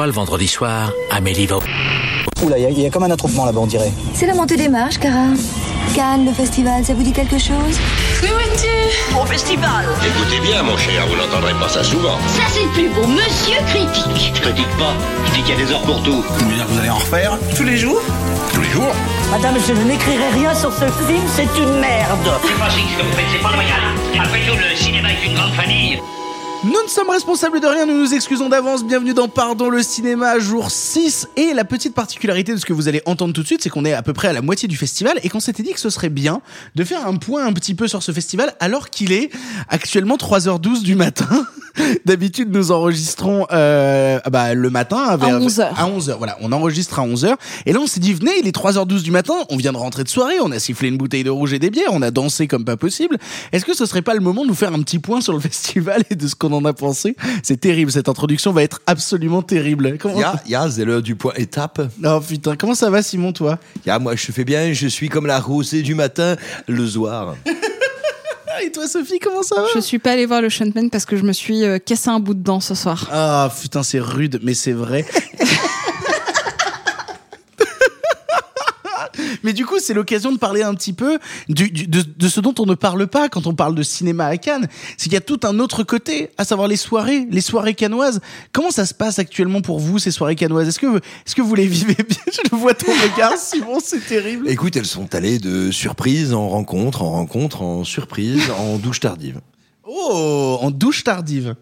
fois, le vendredi soir, Amélie va au... Oula, il y, a comme un attroupement là-bas, on dirait. C'est la montée des marches, Cara. Cannes, le festival, ça vous dit quelque chose? Au festival Écoutez bien, mon cher, vous n'entendrez pas ça souvent. Ça c'est le plus beau, monsieur critique Je critique pas, je dis qu'il y a des heures pour tout. Vous voulez dire que vous allez en refaire Tous les jours? Tous les jours? Madame, je n'écrirai rien sur ce film, c'est une merde C'est pas ce que vous faites, c'est pas loyal. Après tout, le cinéma est une grande famille. Nous ne sommes responsables de rien, nous nous excusons d'avance. Bienvenue dans Pardon le cinéma, jour 6. Et la petite particularité de ce que vous allez entendre tout de suite, c'est qu'on est à peu près à la moitié du festival et qu'on s'était dit que ce serait bien de faire un point un petit peu sur ce festival alors qu'il est actuellement 3h12 du matin. D'habitude, nous enregistrons euh, bah, le matin vers, 11h. à 11h. Voilà, on enregistre à 11h. Et là, on s'est dit, venez, il est 3h12 du matin, on vient de rentrer de soirée, on a sifflé une bouteille de rouge et des bières, on a dansé comme pas possible. Est-ce que ce serait pas le moment de nous faire un petit point sur le festival et de ce qu'on en a pensé C'est terrible, cette introduction va être absolument terrible. Comment... Ja, ja, c'est l'heure du point étape. Oh putain, comment ça va Simon, toi? Ja, moi je fais bien, je suis comme la rosée du matin, le soir. Ah, Et toi Sophie, comment ça va? Je suis pas allée voir le Sean Penn parce que je me suis euh, cassé un bout de dent ce soir. Ah putain, c'est rude, mais c'est vrai. Mais du coup, c'est l'occasion de parler un petit peu du, du- de, de ce dont on ne parle pas quand on parle de cinéma à Cannes. C'est qu'il y a tout un autre côté, à savoir les soirées, les soirées cannoises. Comment ça se passe actuellement pour vous, ces soirées cannoises Est-ce que, est-ce que vous les vivez bien? Je le vois ton regard, Simon, c'est terrible. Écoute, elles sont allées de surprise en rencontre, en rencontre, en surprise, en douche tardive. Oh, en douche tardive.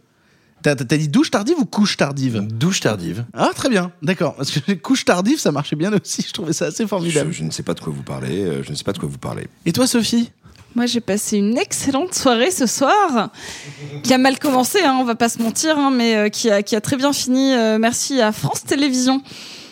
T'as t'as dit douche tardive ou couche tardive? Douche tardive. Ah, très bien, d'accord. Parce que couche tardive, ça marchait bien aussi. Je trouvais ça assez formidable. je ne sais pas de quoi vous parlez, euh, je ne sais pas de quoi vous parlez. Et toi, Sophie? Moi, j'ai passé une excellente soirée ce soir, qui a mal commencé, hein, on va pas se mentir, hein, mais euh, qui, a, qui a très bien fini. euh, merci à France Télévisions.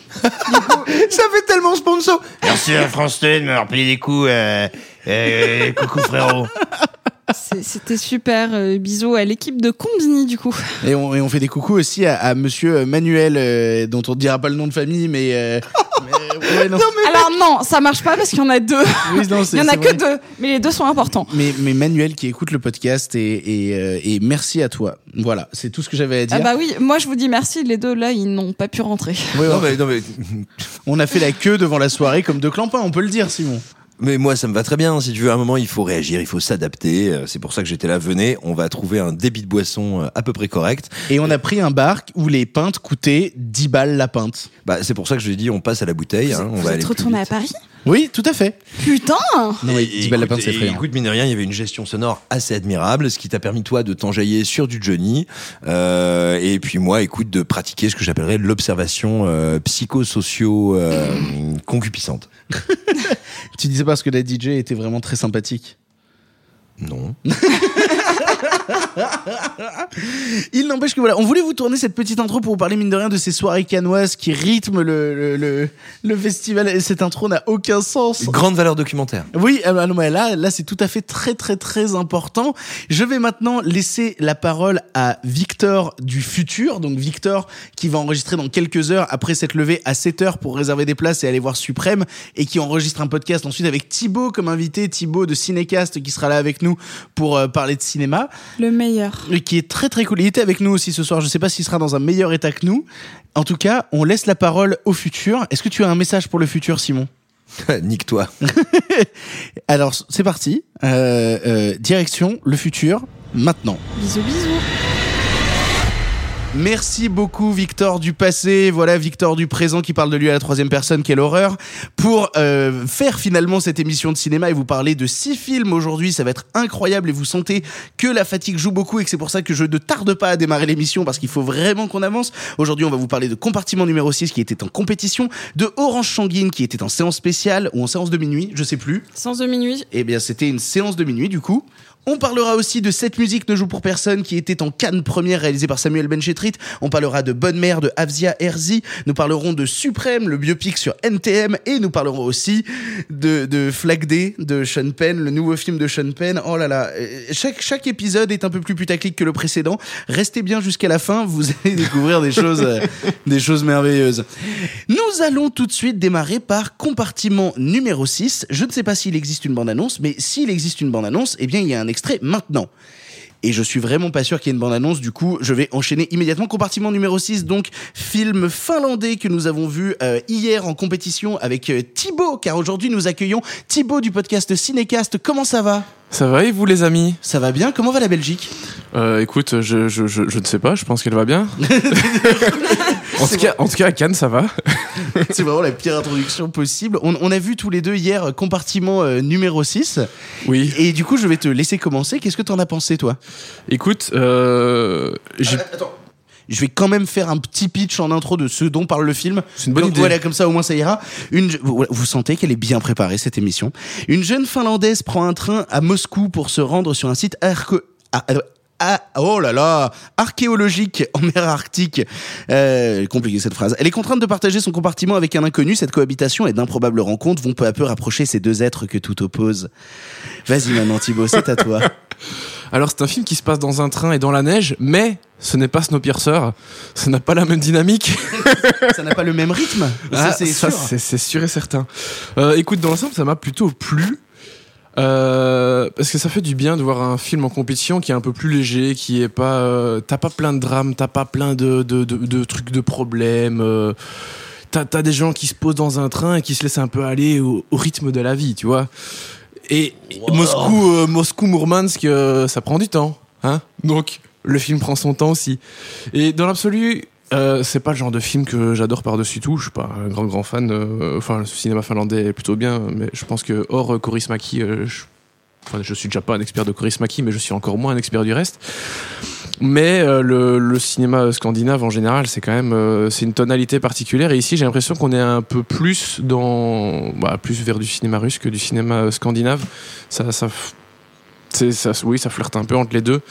Ça fait tellement sponsor Merci à France Télé de m'avoir payé des coups. Euh, euh, coucou frérot. C'est- C'était super. euh, bisous à l'équipe de Combini, du coup. Et on, et on fait des coucous aussi à, à monsieur Manuel, euh, dont on ne dira pas le nom de famille, mais. euh, mais- ouais, non. Alors non, ça marche pas parce qu'il y en a deux. Oui, non, c'est- Il y en a que vrai. deux, mais les deux sont importants. Mais, mais Manuel qui écoute le podcast et, et, euh, et merci à toi. Voilà, c'est tout ce que j'avais à dire. Ah bah oui, moi je vous dis merci, les deux là, ils n'ont pas pu rentrer. Ouais, Non ouais. mais, non, mais, On a fait la queue devant la soirée comme deux clampins, on peut le dire, Simon. Mais moi ça me va très bien. Si tu veux, à un moment il faut réagir, il faut s'adapter. Euh, C'est pour ça que j'étais là. Venez, on va trouver un débit de boisson euh, à peu près correct. Et on a pris un bar où les pintes coûtaient 10 balles la pinte. Bah, c'est pour ça que je dis on passe à la bouteille. hein, on vous va aller êtes plus retourné à. Paris? Oui, tout à fait. Putain Non, mais Et 10 balles la pinte, c'est effrayant. Écoute, mine de rien, il y avait une gestion sonore assez admirable, ce qui t'a permis, toi, de t'enjailler sur du Johnny. Euh, et puis moi, écoute, de pratiquer ce que j'appellerais l'observation euh, psychosocio-concupiscente. Tu disais parce que la DJ était vraiment très sympathique. non. Il n'empêche que voilà, on voulait vous tourner cette petite intro pour vous parler mine de rien de ces soirées canoises qui rythment le, le, le, le festival. Et cette intro n'a aucun sens. Grande valeur documentaire. Oui, ah bah là, là c'est tout à fait très très très important. Je vais maintenant laisser la parole à Victor du futur, donc Victor qui va enregistrer dans quelques heures après s'être levé à 7 heures pour réserver des places et aller voir Suprême et qui enregistre un podcast ensuite avec Thibaut comme invité, Thibaut de Cinécast qui sera là avec nous pour euh, parler de cinéma Le meilleur. et qui est très très cool. Il était avec nous aussi ce soir. Je sais pas s'il sera dans un meilleur état que nous. En tout cas, on laisse la parole au futur. Est-ce que tu as un message pour le futur, Simon Nique-toi. Alors, c'est parti. Euh, euh, direction le futur maintenant. Bisous, bisous. Merci beaucoup Victor du passé, voilà Victor du présent qui parle de lui à la troisième personne, quelle horreur, pour euh, faire finalement cette émission de cinéma et vous parler de six films aujourd'hui, ça va être incroyable et vous sentez que la fatigue joue beaucoup et que c'est pour ça que je ne tarde pas à démarrer l'émission parce qu'il faut vraiment qu'on avance. Aujourd'hui on va vous parler de compartiment numéro 6 qui était en compétition, de Orange Sanguine qui était en séance spéciale ou en séance de minuit, je sais plus. Sans de minuit. Eh bien, c'était une séance de minuit, du coup. On parlera aussi de Cette musique ne joue pour personne, qui était en Cannes première, réalisée par Samuel Benchetrit. On parlera de Bonne Mère de Avzia Herzi. Nous parlerons de Suprême, le biopic sur NTM. Et nous parlerons aussi de, de Flag Day de Sean Penn, le nouveau film de Sean Penn. Oh là là. Euh, Chaque, chaque épisode est un peu plus putaclic que le précédent. Restez bien jusqu'à la fin, vous allez découvrir des choses, euh, des choses merveilleuses. Nous allons tout de suite démarrer par compartiment numéro 6. Je ne sais pas s'il existe une bande-annonce, mais s'il existe une bande-annonce, eh bien, il y a un extrait maintenant. et je suis vraiment pas sûr qu'il y ait une bande-annonce. Du coup, je vais enchaîner immédiatement. Compartiment numéro 6, donc film finlandais que nous avons vu euh, hier en compétition avec euh, Thibaut, car aujourd'hui nous accueillons Thibaut du podcast Cinécast. Comment ça va? Ça va et vous les amis? Ça va bien? Comment va la Belgique? Euh, Écoute, je, je, je, je ne sais pas, je pense qu'elle va bien. en, tout cas, en tout cas, à Cannes, ça va. C'est vraiment la pire introduction possible. On, on a vu tous les deux hier euh, compartiment euh, numéro 6. Oui. Et du coup, je vais te laisser commencer. Qu'est-ce que t'en as pensé, toi? Écoute, euh, j'ai- Attends. Je vais quand même faire un petit pitch en intro de ce dont parle le film. C'est une bonne Donc, idée. Voilà, comme ça au moins ça ira. Une, vous sentez qu'elle est bien préparée cette émission. Une jeune finlandaise prend un train à Moscou pour se rendre sur un site arco- ah, oh là là, archéologique en mer Arctique. Euh, compliqué cette phrase. Elle est contrainte de partager son compartiment avec un inconnu. Cette cohabitation et d'improbables rencontres vont peu à peu rapprocher ces deux êtres que tout oppose. Vas-y maintenant Thibaut, c'est à toi. alors c'est un film qui se passe dans un train et dans la neige, mais ce n'est pas Snowpiercer. Ça n'a pas la même dynamique. ça n'a pas le même rythme. ça Ah, ça, c'est sûr et certain. Euh, écoute, dans l'ensemble, ça m'a plutôt plu. Euh, parce que ça fait du bien de voir un film en compétition qui est un peu plus léger, qui est pas, euh, t'as pas plein de drames, t'as pas plein de, de, de, de trucs de problèmes. euh, t'as as des gens qui se posent dans un train et qui se laissent un peu aller au, au rythme de la vie, tu vois. Et Moscou, euh, Moscou, Mourmansk, euh, ça prend du temps, hein. Donc le film prend son temps aussi. Et dans l'absolu, euh, c'est pas le genre de film que j'adore par-dessus tout. Je suis pas un grand grand fan. euh, enfin, le cinéma finlandais est plutôt bien, mais je pense que hors euh, Korismaki, euh, je, enfin, suis déjà pas un expert de Korismaki, mais je suis encore moins un expert du reste. Mais euh, le, cinéma scandinave en général, c'est quand même euh, c'est une tonalité particulière. Et ici, j'ai l'impression qu'on est un peu plus dans bah, plus vers du cinéma russe que du cinéma euh, scandinave. Ça, ça, oui, ça flirte un peu entre les deux.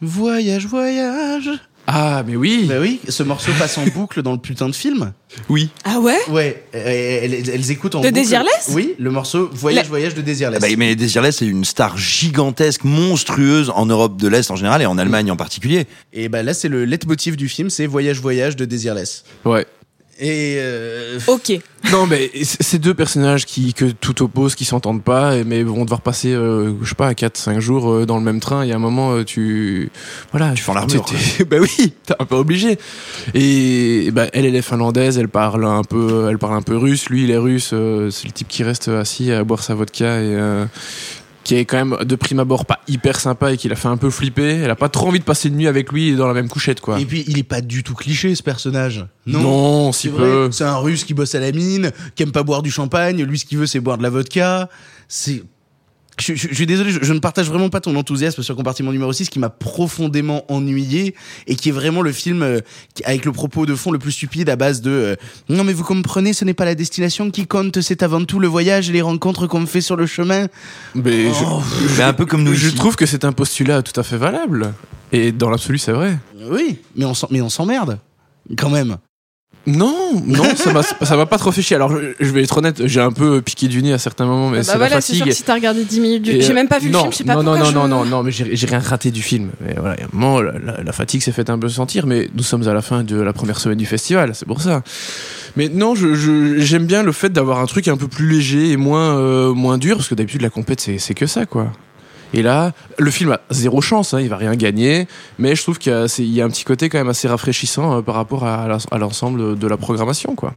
Voyage, voyage. Ah, mais oui, Bah oui, ce morceau passe en boucle dans le putain de film. oui. Ah ouais? Ouais, elles, elles- elles écoutent en De boucle. Désirless? Oui, le morceau Voyage, La- voyage de Désirless. Bah, mais Désirless, c'est une star gigantesque, monstrueuse en Europe de l'Est en général et en Allemagne en particulier. Et bah là, c'est le leitmotiv du film, c'est Voyage, voyage de Désirless. Ouais. Et euh, Ok. Non, mais c- c'est deux personnages qui que tout oppose, qui s'entendent pas, mais vont devoir passer, euh, je sais pas, 4-5 jours euh, dans le même train. Il y a un moment, euh, tu voilà, Tu fends l'armure, Bah oui, t'es un peu obligé. Et bah, elle, elle est finlandaise, elle parle un peu, elle parle un peu russe. Lui, il est russe. euh, c'est le type qui reste assis à boire sa vodka et euh, qui est quand même de prime abord pas hyper sympa et qui l'a fait un peu flipper. Elle a pas trop envie de passer une nuit avec lui dans la même couchette, quoi. et puis, il est pas du tout cliché, ce personnage. Non. Non, c'est si peu. C'est un russe qui bosse à la mine, qui aime pas boire du champagne. Lui, ce qu'il veut, c'est boire de la vodka. C'est. Je, je- je suis désolé, je, je ne partage vraiment pas ton enthousiasme sur compartiment numéro 6 qui m'a profondément ennuyé et qui est vraiment le film euh, avec le propos de fond le plus stupide à base de euh, non mais vous comprenez ce n'est pas la destination qui compte c'est avant tout le voyage et les rencontres qu'on fait sur le chemin Mais je- Oh, Mais un peu comme nous Je ici. trouve que c'est un postulat tout à fait valable. Et dans l'absolu, c'est vrai. oui mais on s'en- mais on s'emmerde quand même Non, non, ça m'a, ça m'a pas trop fait chier. Alors, je, je vais être honnête, j'ai un peu piqué du nez à certains moments, mais bah c'est la voilà, c'est sûr fatigue. que si t'as regardé 10 minutes du... J'ai même pas vu non, le film, je sais pas non, pourquoi non, je... non, non, non, mais j'ai, j'ai rien raté du film. Mais voilà, un moment, la, la- la fatigue s'est fait un peu sentir, mais nous sommes à la fin de la première semaine du festival, c'est pour ça. Mais non, je, je- j'aime bien le fait d'avoir un truc un peu plus léger et moins, euh, moins dur, parce que d'habitude, la compète, c'est, c'est que ça, quoi. Et là, le film a zéro chance, hein, il va rien gagner, mais je trouve qu'il y a, un petit côté quand même assez rafraîchissant euh, par rapport à l'ensemble de la programmation, quoi.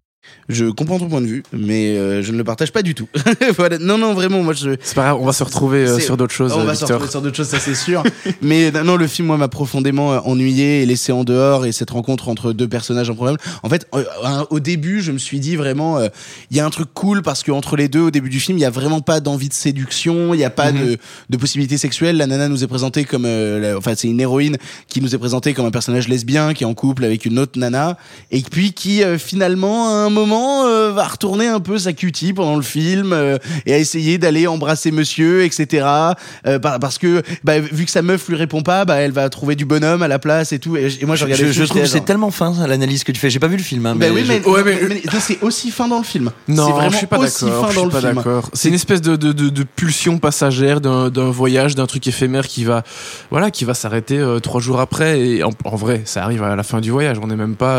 Je comprends ton point de vue mais euh, je ne le partage pas du tout voilà non non vraiment moi je C'est pas grave, on va se retrouver euh, sur d'autres choses, on euh, va se Victor. retrouver sur d'autres choses, ça c'est sûr. Mais euh, non, le film, moi, m'a profondément euh, ennuyé et laissé en dehors. Et cette rencontre entre deux personnages improbables. En fait, euh, euh, au début, je me suis dit vraiment, euh, il y a un truc cool parce que entre les deux, au début du film, il y a vraiment pas d'envie de séduction, il n'y a pas Mhm. de, de possibilité sexuelle. La nana nous est présentée comme, euh, la- enfin, c'est une héroïne qui nous est présentée comme un personnage lesbien qui est en couple avec une autre nana et puis qui euh, finalement, un moment, euh, va retourner un peu sa cutie pendant le film euh, et à essayer d'aller embrasser monsieur, etc. Euh, par- parce que bah, vu que sa meuf lui répond pas, bah, elle va trouver du bonhomme à la place et tout. Et, et moi, je Je, regardais je film, trouve que c'est tellement fin l'analyse que tu fais. J'ai pas vu le film, hein, Bah mais oui, je- mais, Ouais, mais- mais- mais c'est aussi fin dans le film. c'est Non, vraiment je suis pas d'accord. Je. C'est une espèce de, de, de, de pulsion passagère d'un voyage, d'un truc éphémère qui va, voilà, qui va s'arrêter euh, trois jours après. Et en, en vrai, ça arrive à la fin du voyage. On n'est même pas.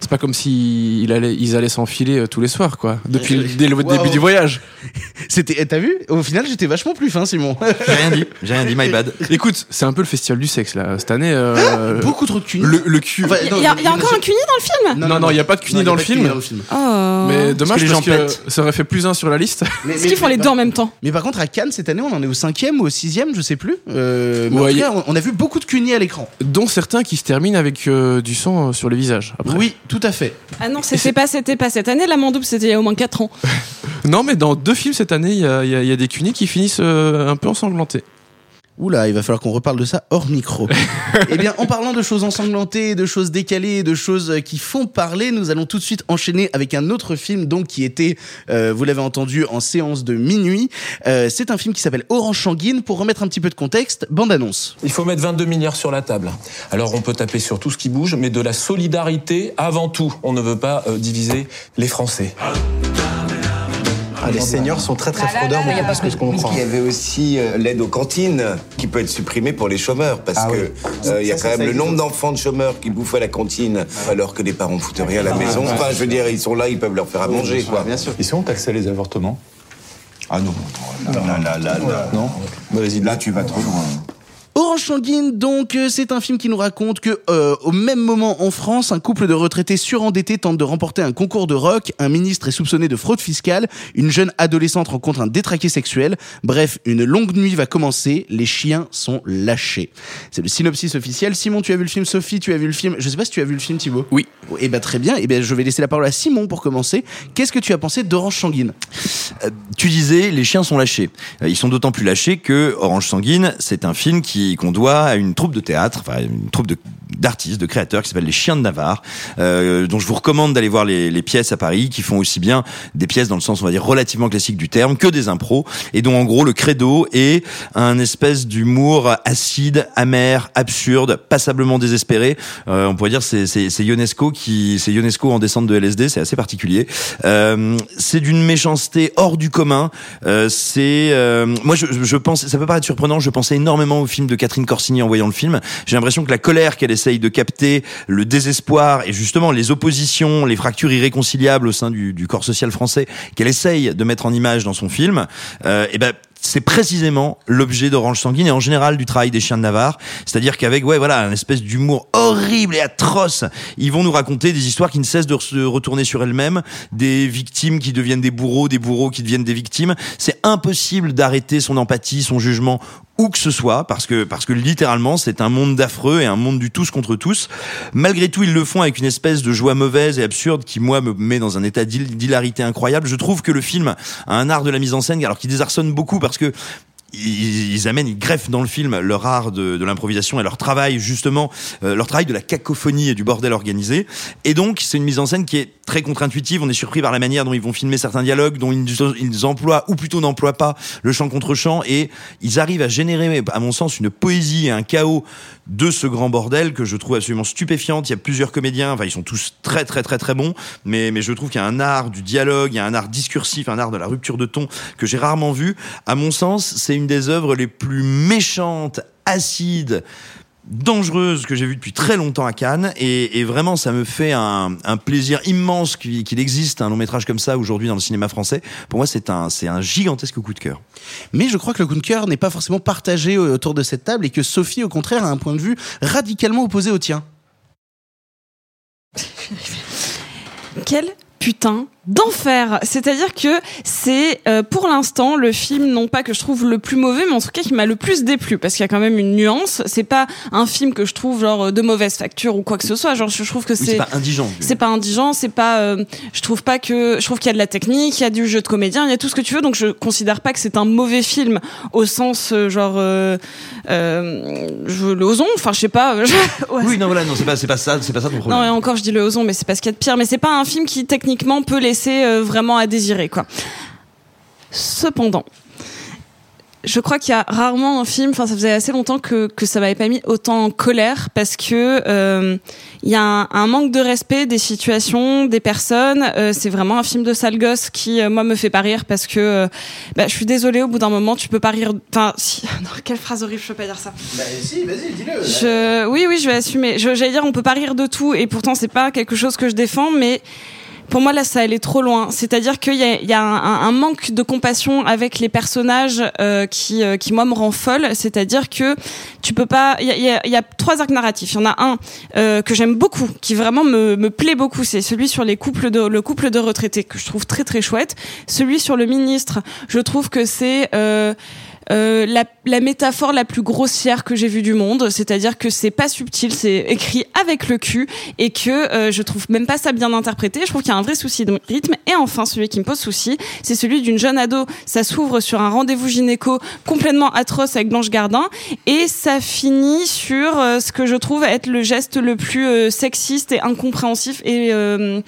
C'est pas comme si il allait, ils allaient s'enfiler euh, tous les soirs, quoi. Depuis dès le Wow. début du voyage. C'était, eh, t'as vu? Au final, j'étais vachement plus fin, Simon. J'ai rien dit, j'ai rien dit, my bad. Écoute, c'est un peu le festival du sexe là cette année. euh, Beaucoup trop de cunis. le, le cul. Il y, a- y encore un cuni dans le film? Non, non, il y a pas de cunis Non, dans il y le a pas de film. cunis dans le film. Oh. Mais dommage les parce que, ça aurait fait plus un sur la liste. Mais- Est-ce qu'ils font les deux en même temps Mais par contre, à Cannes, cette année, on en est au cinquième ou au sixième, je sais plus. Euh, mais en tout cas, on, on a vu beaucoup de cunis à l'écran. Dont certains qui se terminent avec euh, du sang euh, sur le visage. Après. Oui, tout à fait. Ah non, c'était pas, pas cette année. La Mandouble, c'était il y a au moins 4 ans. Non, mais dans deux films cette année, y y il y a des cunis qui finissent euh, un peu ensanglantés. Oula, il va falloir qu'on reparle de ça hors micro. eh bien, en parlant de choses ensanglantées, de choses décalées, de choses euh, qui font parler, nous allons tout de suite enchaîner avec un autre film, donc qui était, euh, vous l'avez entendu, en séance de minuit. Euh, c'est un film qui s'appelle Orange Sanguine. Pour remettre un petit peu de contexte, bande annonce. Il faut mettre 22 milliards sur la table. Alors on peut taper sur tout ce qui bouge, mais de la solidarité avant tout. On ne veut pas euh, diviser les Français. Ah, les seniors sont très très fraudeurs, beaucoup plus que ce qu'on croit. Il y avait aussi euh, l'aide aux cantines qui peut être supprimée pour les chômeurs parce Ah que oui. euh, il y a Ça, quand ça, même ça le nombre d'enfants de chômeurs qui bouffent à la cantine alors que les parents foutent rien à la maison. Enfin, je veux dire, ils sont là, ils peuvent leur faire à manger, quoi. Bien sûr. Ici, on taxait les avortements? Ah non, non, là, là, là, là. Non Bah, Vas-y, Là, tu vas trop loin. Orange Sanguine, donc, euh, c'est un film qui nous raconte que, euh, au même moment en France, un couple de retraités surendettés tente de remporter un concours de rock, un ministre est soupçonné de fraude fiscale, une jeune adolescente rencontre un détraqué sexuel. Bref, une longue nuit va commencer, les chiens sont lâchés. C'est le synopsis officiel. Simon, tu as vu le film? Sophie, tu as vu le film? Je sais pas si tu as vu le film Thibaut. Oui. Eh ben très bien. Eh ben je vais laisser la parole à Simon pour commencer. Qu'est-ce que tu as pensé d'Orange Sanguine? Euh, tu disais, les chiens sont lâchés. Ils sont d'autant plus lâchés que Orange Sanguine, c'est un film qui qu'on doit à une troupe de théâtre, enfin une troupe de d'artistes, de créateurs qui s'appelle les Chiens de Navarre, euh, dont je vous recommande d'aller voir les, les pièces à Paris, qui font aussi bien des pièces dans le sens on va dire relativement classique du terme que des impros, et dont en gros le credo est un espèce d'humour acide, amer, absurde, passablement désespéré. Euh, on pourrait dire c'est c'est c'est Ionesco qui c'est Ionesco en descente de LSD, c'est assez particulier. Euh, c'est d'une méchanceté hors du commun. Euh, c'est euh, moi je, je pense ça peut paraître surprenant, je pensais énormément au film de Catherine Corsini en voyant le film. J'ai l'impression que la colère qu'elle essaye de capter, le désespoir et justement les oppositions, les fractures irréconciliables au sein du, corps social français qu'elle essaye de mettre en image dans son film, euh, et ben c'est précisément l'objet d'Orange Sanguine et en général du travail des chiens de Navarre. C'est-à-dire qu'avec, ouais, voilà, un espèce d'humour horrible et atroce, ils vont nous raconter des histoires qui ne cessent de se retourner sur elles-mêmes, des victimes qui deviennent des bourreaux, des bourreaux qui deviennent des victimes. C'est impossible d'arrêter son empathie, son jugement, où que ce soit, parce que, parce que littéralement, c'est un monde d'affreux et un monde du tous contre tous. Malgré tout, ils le font avec une espèce de joie mauvaise et absurde qui, moi, me met dans un état d'hil- d'hilarité incroyable. Je trouve que le film a un art de la mise en scène, alors qu'il désarçonne beaucoup parce que ils, ils amènent, ils greffent dans le film leur art de, de l'improvisation et leur travail justement, euh, leur travail de la cacophonie et du bordel organisé. Et donc c'est une mise en scène qui est très contre-intuitive. On est surpris par la manière dont ils vont filmer certains dialogues, dont ils, ils emploient ou plutôt n'emploient pas le chant contre chant, et ils arrivent à générer, à mon sens, une poésie et un chaos de ce grand bordel que je trouve absolument stupéfiante. Il y a plusieurs comédiens, enfin ils sont tous très très très très bons, mais mais je trouve qu'il y a un art du dialogue, il y a un art discursif, un art de la rupture de ton que j'ai rarement vu. À mon sens, c'est une des œuvres les plus méchantes, acides, dangereuses que j'ai vues depuis très longtemps à Cannes et, et vraiment ça me fait un, un plaisir immense qu'il qu'il existe un long métrage comme ça aujourd'hui dans le cinéma français. Pour moi, c'est un c'est un gigantesque coup de cœur. Mais je crois que le coup de cœur n'est pas forcément partagé euh, autour de cette table et que Sophie, au contraire, a un point de vue radicalement opposé au tien. Quel putain d'enfer. C'est-à-dire que c'est euh, pour l'instant le film non pas que je trouve le plus mauvais mais en tout cas qui m'a le plus déplu. Parce qu'il y a quand même une nuance, c'est pas un film que je trouve genre de mauvaise facture ou quoi que ce soit, genre je trouve que c'est pas indigent. c'est pas indigent, c'est pas euh, je trouve pas que je trouve qu'il y a de la technique, il y a du jeu de comédien, il y a tout ce que tu veux. Donc je considère pas que c'est un mauvais film au sens euh, genre euh, euh, je le ozon, enfin je sais pas je- ouais, Oui, non voilà, non, c'est pas c'est pas ça, c'est pas ça ton problème. non, et encore, je dis le ozon, mais c'est pas ce qu'il y a de pire. Mais c'est pas un film qui, techniquement, peut laisser euh, vraiment à désirer, quoi. Cependant, je crois qu'il y a rarement un film, enfin ça faisait assez longtemps que, que ça m'avait pas mis autant en colère parce que euh, il y a un, un manque de respect des situations, des personnes. Euh, c'est vraiment un film de sale gosse qui euh, moi me fait pas rire parce que bah, je suis désolée au bout d'un moment tu peux pas rire. Enfin si, non, quelle phrase horrible, je peux pas dire ça. Bah si, vas-y, dis-le. Je, oui, oui, je vais assumer. Je, j'allais dire, on peut pas rire de tout, et pourtant c'est pas quelque chose que je défends, mais pour moi là, ça allait trop loin. C'est-à-dire qu'il y a, y a un, un- manque de compassion avec les personnages euh, qui, euh, qui moi me rend folle. C'est-à-dire que tu peux pas. Il y a, y a- y a trois arcs narratifs. Il y en a un euh, que j'aime beaucoup, qui vraiment me, me plaît beaucoup. C'est celui sur les couples de le couple de retraités que je trouve très très chouette. Celui sur le ministre, je trouve que c'est euh, la, la métaphore la plus grossière que j'ai vue du monde, c'est-à-dire que c'est pas subtil, c'est écrit avec le cul et que euh, je trouve même pas ça bien interprété. Je trouve qu'il y a un vrai souci de rythme. Et enfin, celui qui me pose souci, c'est celui d'une jeune ado. Ça s'ouvre sur un rendez-vous gynéco complètement atroce avec Blanche Gardin et ça finit sur euh, ce que je trouve être le geste le plus euh, sexiste et incompréhensif et euh,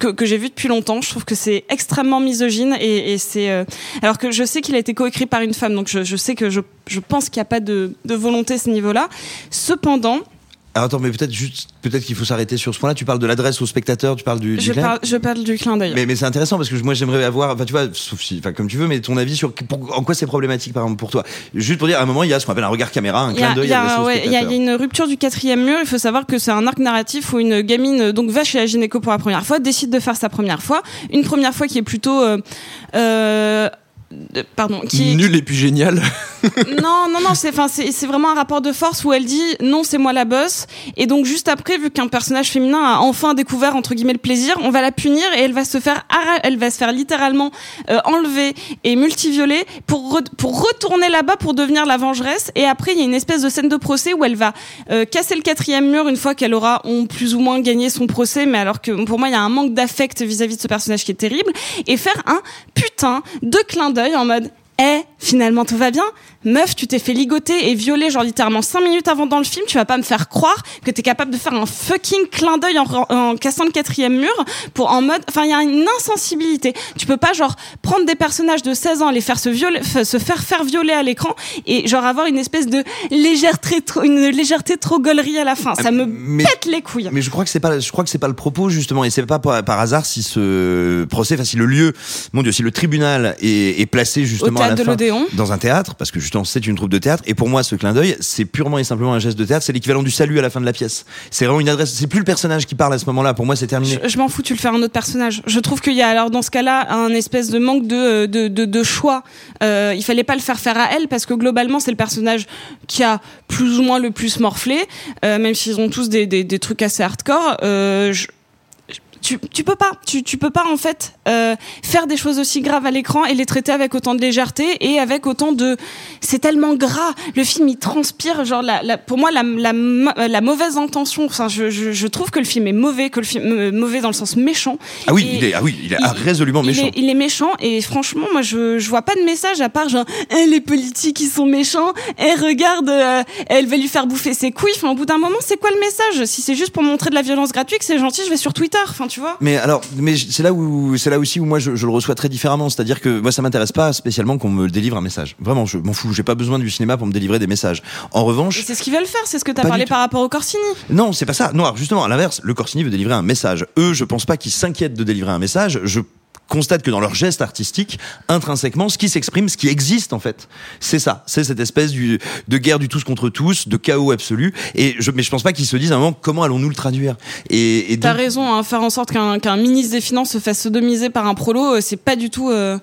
que, que j'ai vu depuis longtemps. Je trouve que c'est extrêmement misogyne et, et c'est euh, alors que je sais qu'il a été coécrit par une femme, donc je, je sais que je, je pense qu'il n'y a pas de, de volonté à ce niveau-là. Cependant, Alors attends, mais peut-être juste, peut-être qu'il faut s'arrêter sur ce point-là. Tu parles de l'adresse au spectateur, tu parles du. du je clin. parle, je parle du clin d'œil. Mais, mais c'est intéressant parce que moi j'aimerais avoir, enfin tu vois, sauf si, enfin comme tu veux, mais ton avis sur pour- en quoi c'est problématique par exemple pour toi? Juste pour dire, à un moment il y a ce qu'on appelle un regard caméra, un clin d'œil. il y a- ouais, y une rupture du quatrième mur. Il faut savoir que c'est un arc narratif où une gamine donc va chez la gynéco pour la première fois, décide de faire sa première fois, une première fois qui est plutôt euh, euh, de- pardon, qui, Nul et puis génial. non, non, non, c'est, enfin, c'est, vraiment un rapport de force où elle dit non, c'est moi la boss. Et donc juste après, vu qu'un personnage féminin a enfin découvert entre guillemets le plaisir, on va la punir et elle va se faire, elle va se faire littéralement euh, enlever et multivioler pour re- pour retourner là-bas pour devenir la vengeresse. Et après, il y a une espèce de scène de procès où elle va euh, casser le quatrième mur une fois qu'elle aura on, plus ou moins gagné son procès, mais alors que pour moi, il y a un manque d'affect vis-à-vis de ce personnage qui est terrible et faire un putain de clin d'œil en mode eh, finalement tout va bien. Meuf, tu t'es fait ligoter et violer genre littéralement 5 minutes avant dans le film. Tu vas pas me faire croire que t'es capable de faire un fucking clin d'œil en, en cassant le quatrième mur pour en mode. Enfin, il y a une insensibilité. Tu peux pas genre prendre des personnages de 16 ans, les faire se violer, se faire faire violer à l'écran et genre avoir une espèce de légèreté, une légèreté trop gaulerie à la fin. Ça me mais- pète les couilles. Mais je crois que c'est pas, je crois que c'est pas le propos justement, et c'est pas par, par hasard si ce procès, enfin si le lieu, mon Dieu, si le tribunal est, est placé justement Au à la de fin dans un théâtre, parce que justement c'est une troupe de théâtre, et pour moi ce clin d'œil, c'est purement et simplement un geste de théâtre, c'est l'équivalent du salut à la fin de la pièce. C'est vraiment une adresse, c'est plus le personnage qui parle à ce moment-là. Pour moi c'est terminé. Je, je m'en fous, tu le fais à un autre personnage. Je trouve qu'il y a alors dans ce cas-là un espèce de manque de, de, de, de choix. Euh, il fallait pas le faire faire à elle parce que globalement c'est le personnage qui a plus ou moins le plus morflé, euh, même s'ils ont tous des, des, des trucs assez hardcore. Euh, je- tu, tu peux pas, tu, tu peux pas en fait euh, faire des choses aussi graves à l'écran et les traiter avec autant de légèreté et avec autant de. C'est tellement gras. Le film il transpire. Genre la, la- pour moi la, la, la mauvaise intention. Enfin, je, je, je trouve que le film est mauvais, que le film euh, mauvais dans le sens méchant. Ah oui, Et il est, ah oui, il est résolument il méchant. est, il est méchant et franchement, moi je, je vois pas de message à part genre Eh, les politiques ils sont méchants. Et regarde, euh, elle va lui faire bouffer ses couilles. Enfin, au bout d'un moment, c'est quoi le message? Si c'est juste pour montrer de la violence gratuite, c'est gentil, je vais sur Twitter. Enfin, tu vois. Mais alors, mais c'est là où c'est là aussi où moi je, je le reçois très différemment. C'est-à-dire que moi ça m'intéresse pas spécialement qu'on me délivre un message. Vraiment, je m'en fous. J'ai pas besoin du cinéma pour me délivrer des messages. En revanche, c'est ce qu'ils veulent faire. C'est ce que t'as parlé par rapport au Corsini. Non, c'est pas ça. Non, alors justement, à l'inverse, le Corsini veut délivrer un message. Eux, je pense pas qu'ils s'inquiètent de délivrer un message. Je constate que dans leur geste artistique, intrinsèquement, ce qui s'exprime, ce qui existe en fait, c'est ça. C'est cette espèce du, de guerre du tous contre tous, de chaos absolu. Et je, mais je pense pas qu'ils se disent à un moment comment allons-nous le traduire? Et, et T'as donc- raison. Hein, faire en sorte qu'un qu'un ministre des Finances se fasse sodomiser par un prolo, euh, c'est pas du tout. euh,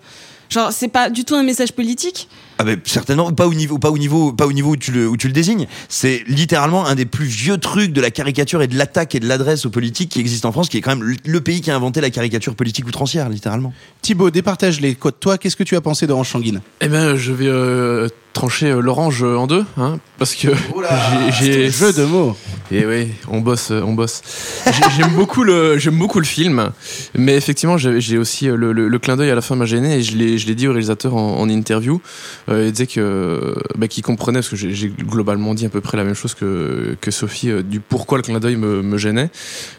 Genre, c'est pas du tout un message politique. Ah ben, certainement pas au niveau pas au niveau pas au niveau où tu le où tu le désignes c'est littéralement un des plus vieux trucs de la caricature et de l'attaque et de l'adresse aux politiques qui existe en France qui est quand même le- pays qui a inventé la caricature politique outrancière littéralement Thibaut, départage les codes. Toi, qu'est-ce que tu as pensé d'Orange Sanguine? Eh ben, je vais euh, trancher euh, l'orange en deux, hein, parce que j'ai Jeu de mots. Et oui, on bosse, euh, on bosse. J'ai- J'aime beaucoup le, j'aime beaucoup le film, mais effectivement, j'ai aussi euh, le, le- le clin d'œil à la fin m'a gêné et je l'ai, je l'ai dit au réalisateur en, en interview. Euh, il disait que, bah, qu'il comprenait parce que j'ai j'ai globalement dit à peu près la même chose que que Sophie euh, du pourquoi le clin d'œil me, me gênait.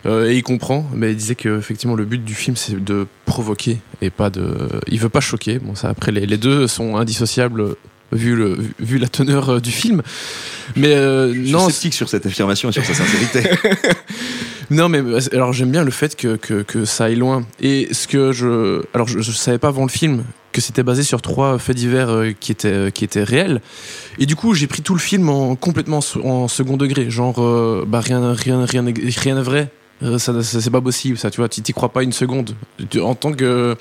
Euh, et il comprend. Mais il disait que effectivement le but du film c'est de provoquer et pas de. Il veut pas choquer. Bon ça après les, les deux sont indissociables vu le vu la teneur euh, du film. Mais euh, Je suis non, sceptique sur cette affirmation et sur sa sincérité. non, mais euh, alors j'aime bien le fait que, que, que ça aille loin. Et ce que je. Alors je, je savais pas avant le film que c'était basé sur trois faits divers euh, qui, étaient, qui étaient réels. Et du coup, j'ai pris tout le film en, complètement en second degré. Genre, euh, bah rien rien, rien, rien n'est vrai. Ça, ça, c'est pas possible, ça, tu vois, tu t'y crois pas une seconde. En tant que.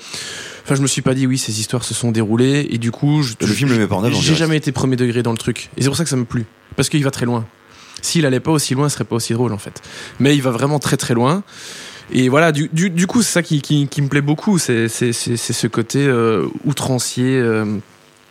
Enfin, je me suis pas dit, oui, ces histoires se sont déroulées, et du coup, je, Le film le met pas en avant, J'ai jamais été premier degré dans le truc. Et c'est pour ça que ça me plu. Parce qu'il va très loin. S'il allait pas aussi loin, ce serait pas aussi drôle en fait. Mais il va vraiment très très loin. Et voilà, du, du, du coup, c'est ça qui, qui, qui me plaît beaucoup. C'est c'est- c'est- c'est ce côté euh, outrancier euh,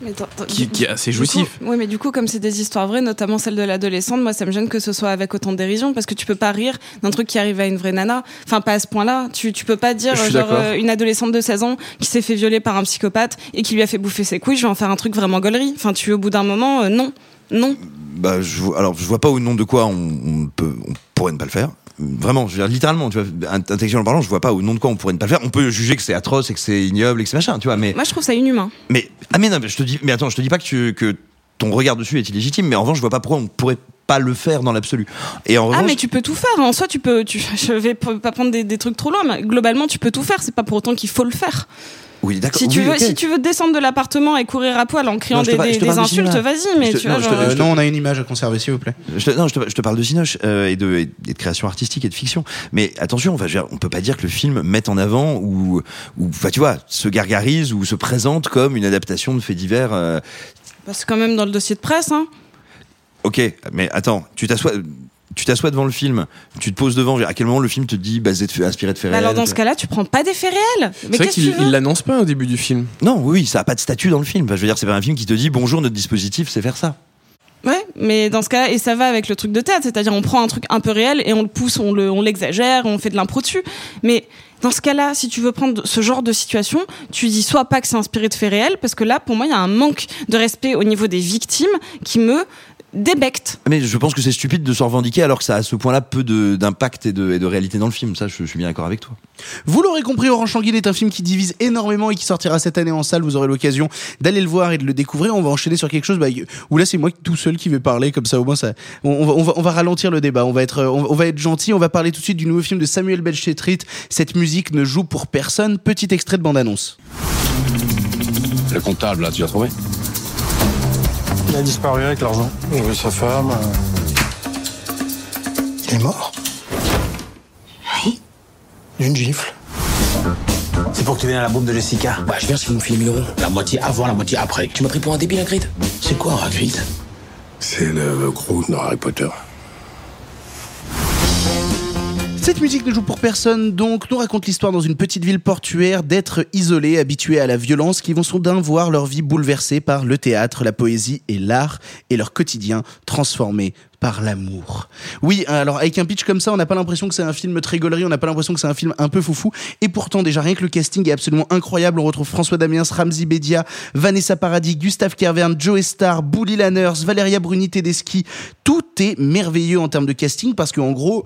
Mais attends, attends, qui, qui est assez jouissif. coup- Oui, mais du coup, comme c'est des histoires vraies, notamment celle de l'adolescente, moi, ça me gêne que ce soit avec autant de dérision parce que tu peux pas rire d'un truc qui arrive à une vraie nana. Enfin, pas à ce point-là. Tu, tu peux pas dire, genre, euh, une adolescente de 16 ans qui s'est fait violer par un psychopathe et qui lui a fait bouffer ses couilles, je vais en faire un truc vraiment gaulerie. Enfin, tu, au bout d'un moment, euh, non. Non. bah, je, alors, je vois pas au nom de quoi on, on peut, on pourrait ne pas le faire. Vraiment, je veux dire, littéralement, tu vois, int- intellectuellement parlant, je vois pas au nom de quoi on pourrait ne pas le faire. On peut juger que c'est atroce et que c'est ignoble et que c'est machin, tu vois, mais, Moi, je trouve ça inhumain. mais, ah, mais non, mais je te dis, mais attends, je te dis pas que tu, que ton regard dessus est illégitime, mais en revanche, je vois pas pourquoi on pourrait pas le faire dans l'absolu. Et en Ah, revanche, mais tu peux tout faire. En soi, tu peux. Tu, je vais pas prendre des, des trucs trop loin, mais globalement, tu peux tout faire. C'est pas pour autant qu'il faut le faire. Oui, d'accord. Si tu, oui, veux, ok. si tu veux descendre de l'appartement et courir à poil en criant Non, des, insultes, vas-y, mais te- tu non, vois, te- Euh, te- non, on a une image à conserver, s'il vous plaît. Je te, non, je te, je te parle de Cinoche euh, et, de, et de création artistique et de fiction. Mais attention, veux dire, on peut pas dire que le film mette en avant ou, tu vois, se gargarise ou se présente comme une adaptation de faits divers. euh, bah, c'est quand même dans le dossier de presse. Hein. ok, mais attends, tu t'assois. Tu t'assois devant le film, tu te poses devant. À quel moment le film te dit basé de faits- inspiré de faits Bah, réels alors dans ce cas-là, tu prends pas des faits réels. Mais C'est vrai qu'il l'annonce pas au début du film. Non, oui, oui, ça a pas de statut dans le film. Enfin, je veux dire, c'est pas un film qui te dit bonjour, notre dispositif, c'est faire ça. Ouais, mais dans ce cas-là, et ça va avec le truc de théâtre, c'est-à-dire on prend un truc un peu réel et on le pousse, on le, on l'exagère, on fait de l'impro dessus. Mais dans ce cas-là, si tu veux prendre ce genre de situation, tu dis soit pas que c'est inspiré de faits réels, parce que là, pour moi, il y a un manque de respect au niveau des victimes qui me débecte. Mais je pense que c'est stupide de se revendiquer alors que ça a à ce point-là peu de- d'impact et de, et de réalité dans le film. Ça, je, je suis bien d'accord avec toi. Vous l'aurez compris, Orange Anguille est un film qui divise énormément et qui sortira cette année en salle. Vous aurez l'occasion d'aller le voir et de le découvrir. On va enchaîner sur quelque chose bah, où là c'est moi tout seul qui vais parler comme ça au moins ça. On, on va, on, va, on va ralentir le débat. On va être on, on va être gentil. On va parler tout de suite du nouveau film de Samuel Belchetrit. Cette musique ne joue pour personne. Petit extrait de bande annonce. Le comptable, là, tu l'as trouvé? Il a disparu avec l'argent. Oui, sa femme. Il est mort Oui. D'une gifle. C'est pour que tu viennes à la bombe de Jessica. Bah, je viens si vous me filez 1000 euros. La moitié avant, la moitié après. Tu m'as pris pour un débile, Hagrid C'est quoi, un Hagrid C'est le gros de Harry Potter. Cette musique ne joue pour personne, donc nous raconte l'histoire dans une petite ville portuaire d'êtres isolés, habitués à la violence, qui vont soudain voir leur vie bouleversée par le théâtre, la poésie et l'art, et leur quotidien transformé par l'amour. Oui, alors avec un pitch comme ça, on n'a pas l'impression que c'est un film très gaulerie, on n'a pas l'impression que c'est un film un peu foufou, et pourtant déjà rien que le casting est absolument incroyable, on retrouve François Damiens, Ramzi Bedia, Vanessa Paradis, Gustave Kervern, Joe Star, Bouli Lanners, Valéria Bruni Tedeschi, tout est merveilleux en termes de casting parce qu'en gros,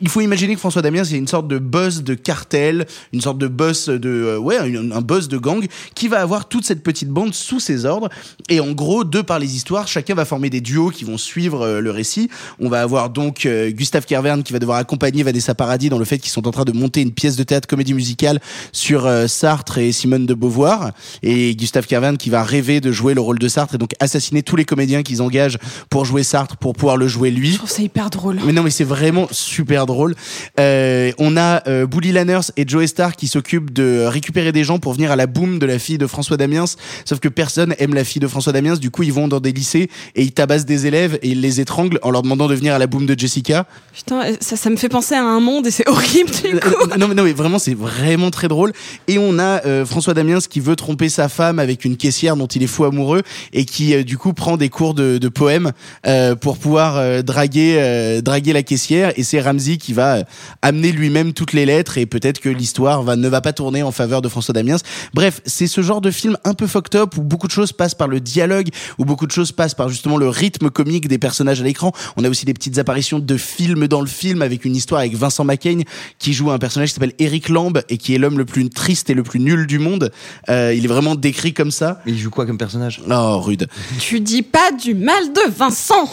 il faut imaginer que François Damiens c'est une sorte de boss de cartel, une sorte de boss de euh, ouais, un, de gang qui va avoir toute cette petite bande sous ses ordres et en gros, de par les histoires, chacun va former des duos qui vont suivre euh, le récit. On va avoir donc euh, Gustave Kervern qui va devoir accompagner Vanessa Paradis dans le fait qu'ils sont en train de monter une pièce de théâtre comédie musicale sur euh, Sartre et Simone de Beauvoir et Gustave Kervern qui va rêver de jouer le rôle de Sartre et donc assassiner tous les comédiens qu'ils engagent pour jouer Sartre pour pouvoir le jouer lui. Je trouve ça hyper drôle. Mais non, mais c'est vraiment super drôle. Euh, on a euh, Bully Lanners et Joe Star qui s'occupent de récupérer des gens pour venir à la boom de la fille de François Damiens. Sauf que personne aime la fille de François Damiens. Du coup, ils vont dans des lycées et ils tabassent des élèves et ils les étranglent en leur demandant de venir à la boom de Jessica. Putain, ça, ça me fait penser à un monde et c'est horrible du coup. Euh, non, mais, non, mais vraiment, c'est vraiment très drôle. Et on a euh, François Damiens qui veut tromper sa femme avec une caissière dont il est fou amoureux et qui, euh, du coup, prend des cours de, de poèmes euh, pour pouvoir euh, draguer, euh, draguer la caissière. Et c'est Ramsey qui va euh, amener lui-même toutes les lettres et peut-être que l'histoire va, ne va pas tourner en faveur de François Damiens. Bref, c'est ce genre de film un peu fucked up où beaucoup de choses passent par le dialogue, où beaucoup de choses passent par justement le rythme comique des personnages à l'écran. On a aussi des petites apparitions de films dans le film avec une histoire avec Vincent McCain qui joue un personnage qui s'appelle Eric Lamb et qui est l'homme le plus triste et le plus nul du monde. Euh, il est vraiment décrit comme ça. Il joue quoi comme personnage? Oh, rude. Tu dis pas du mal de Vincent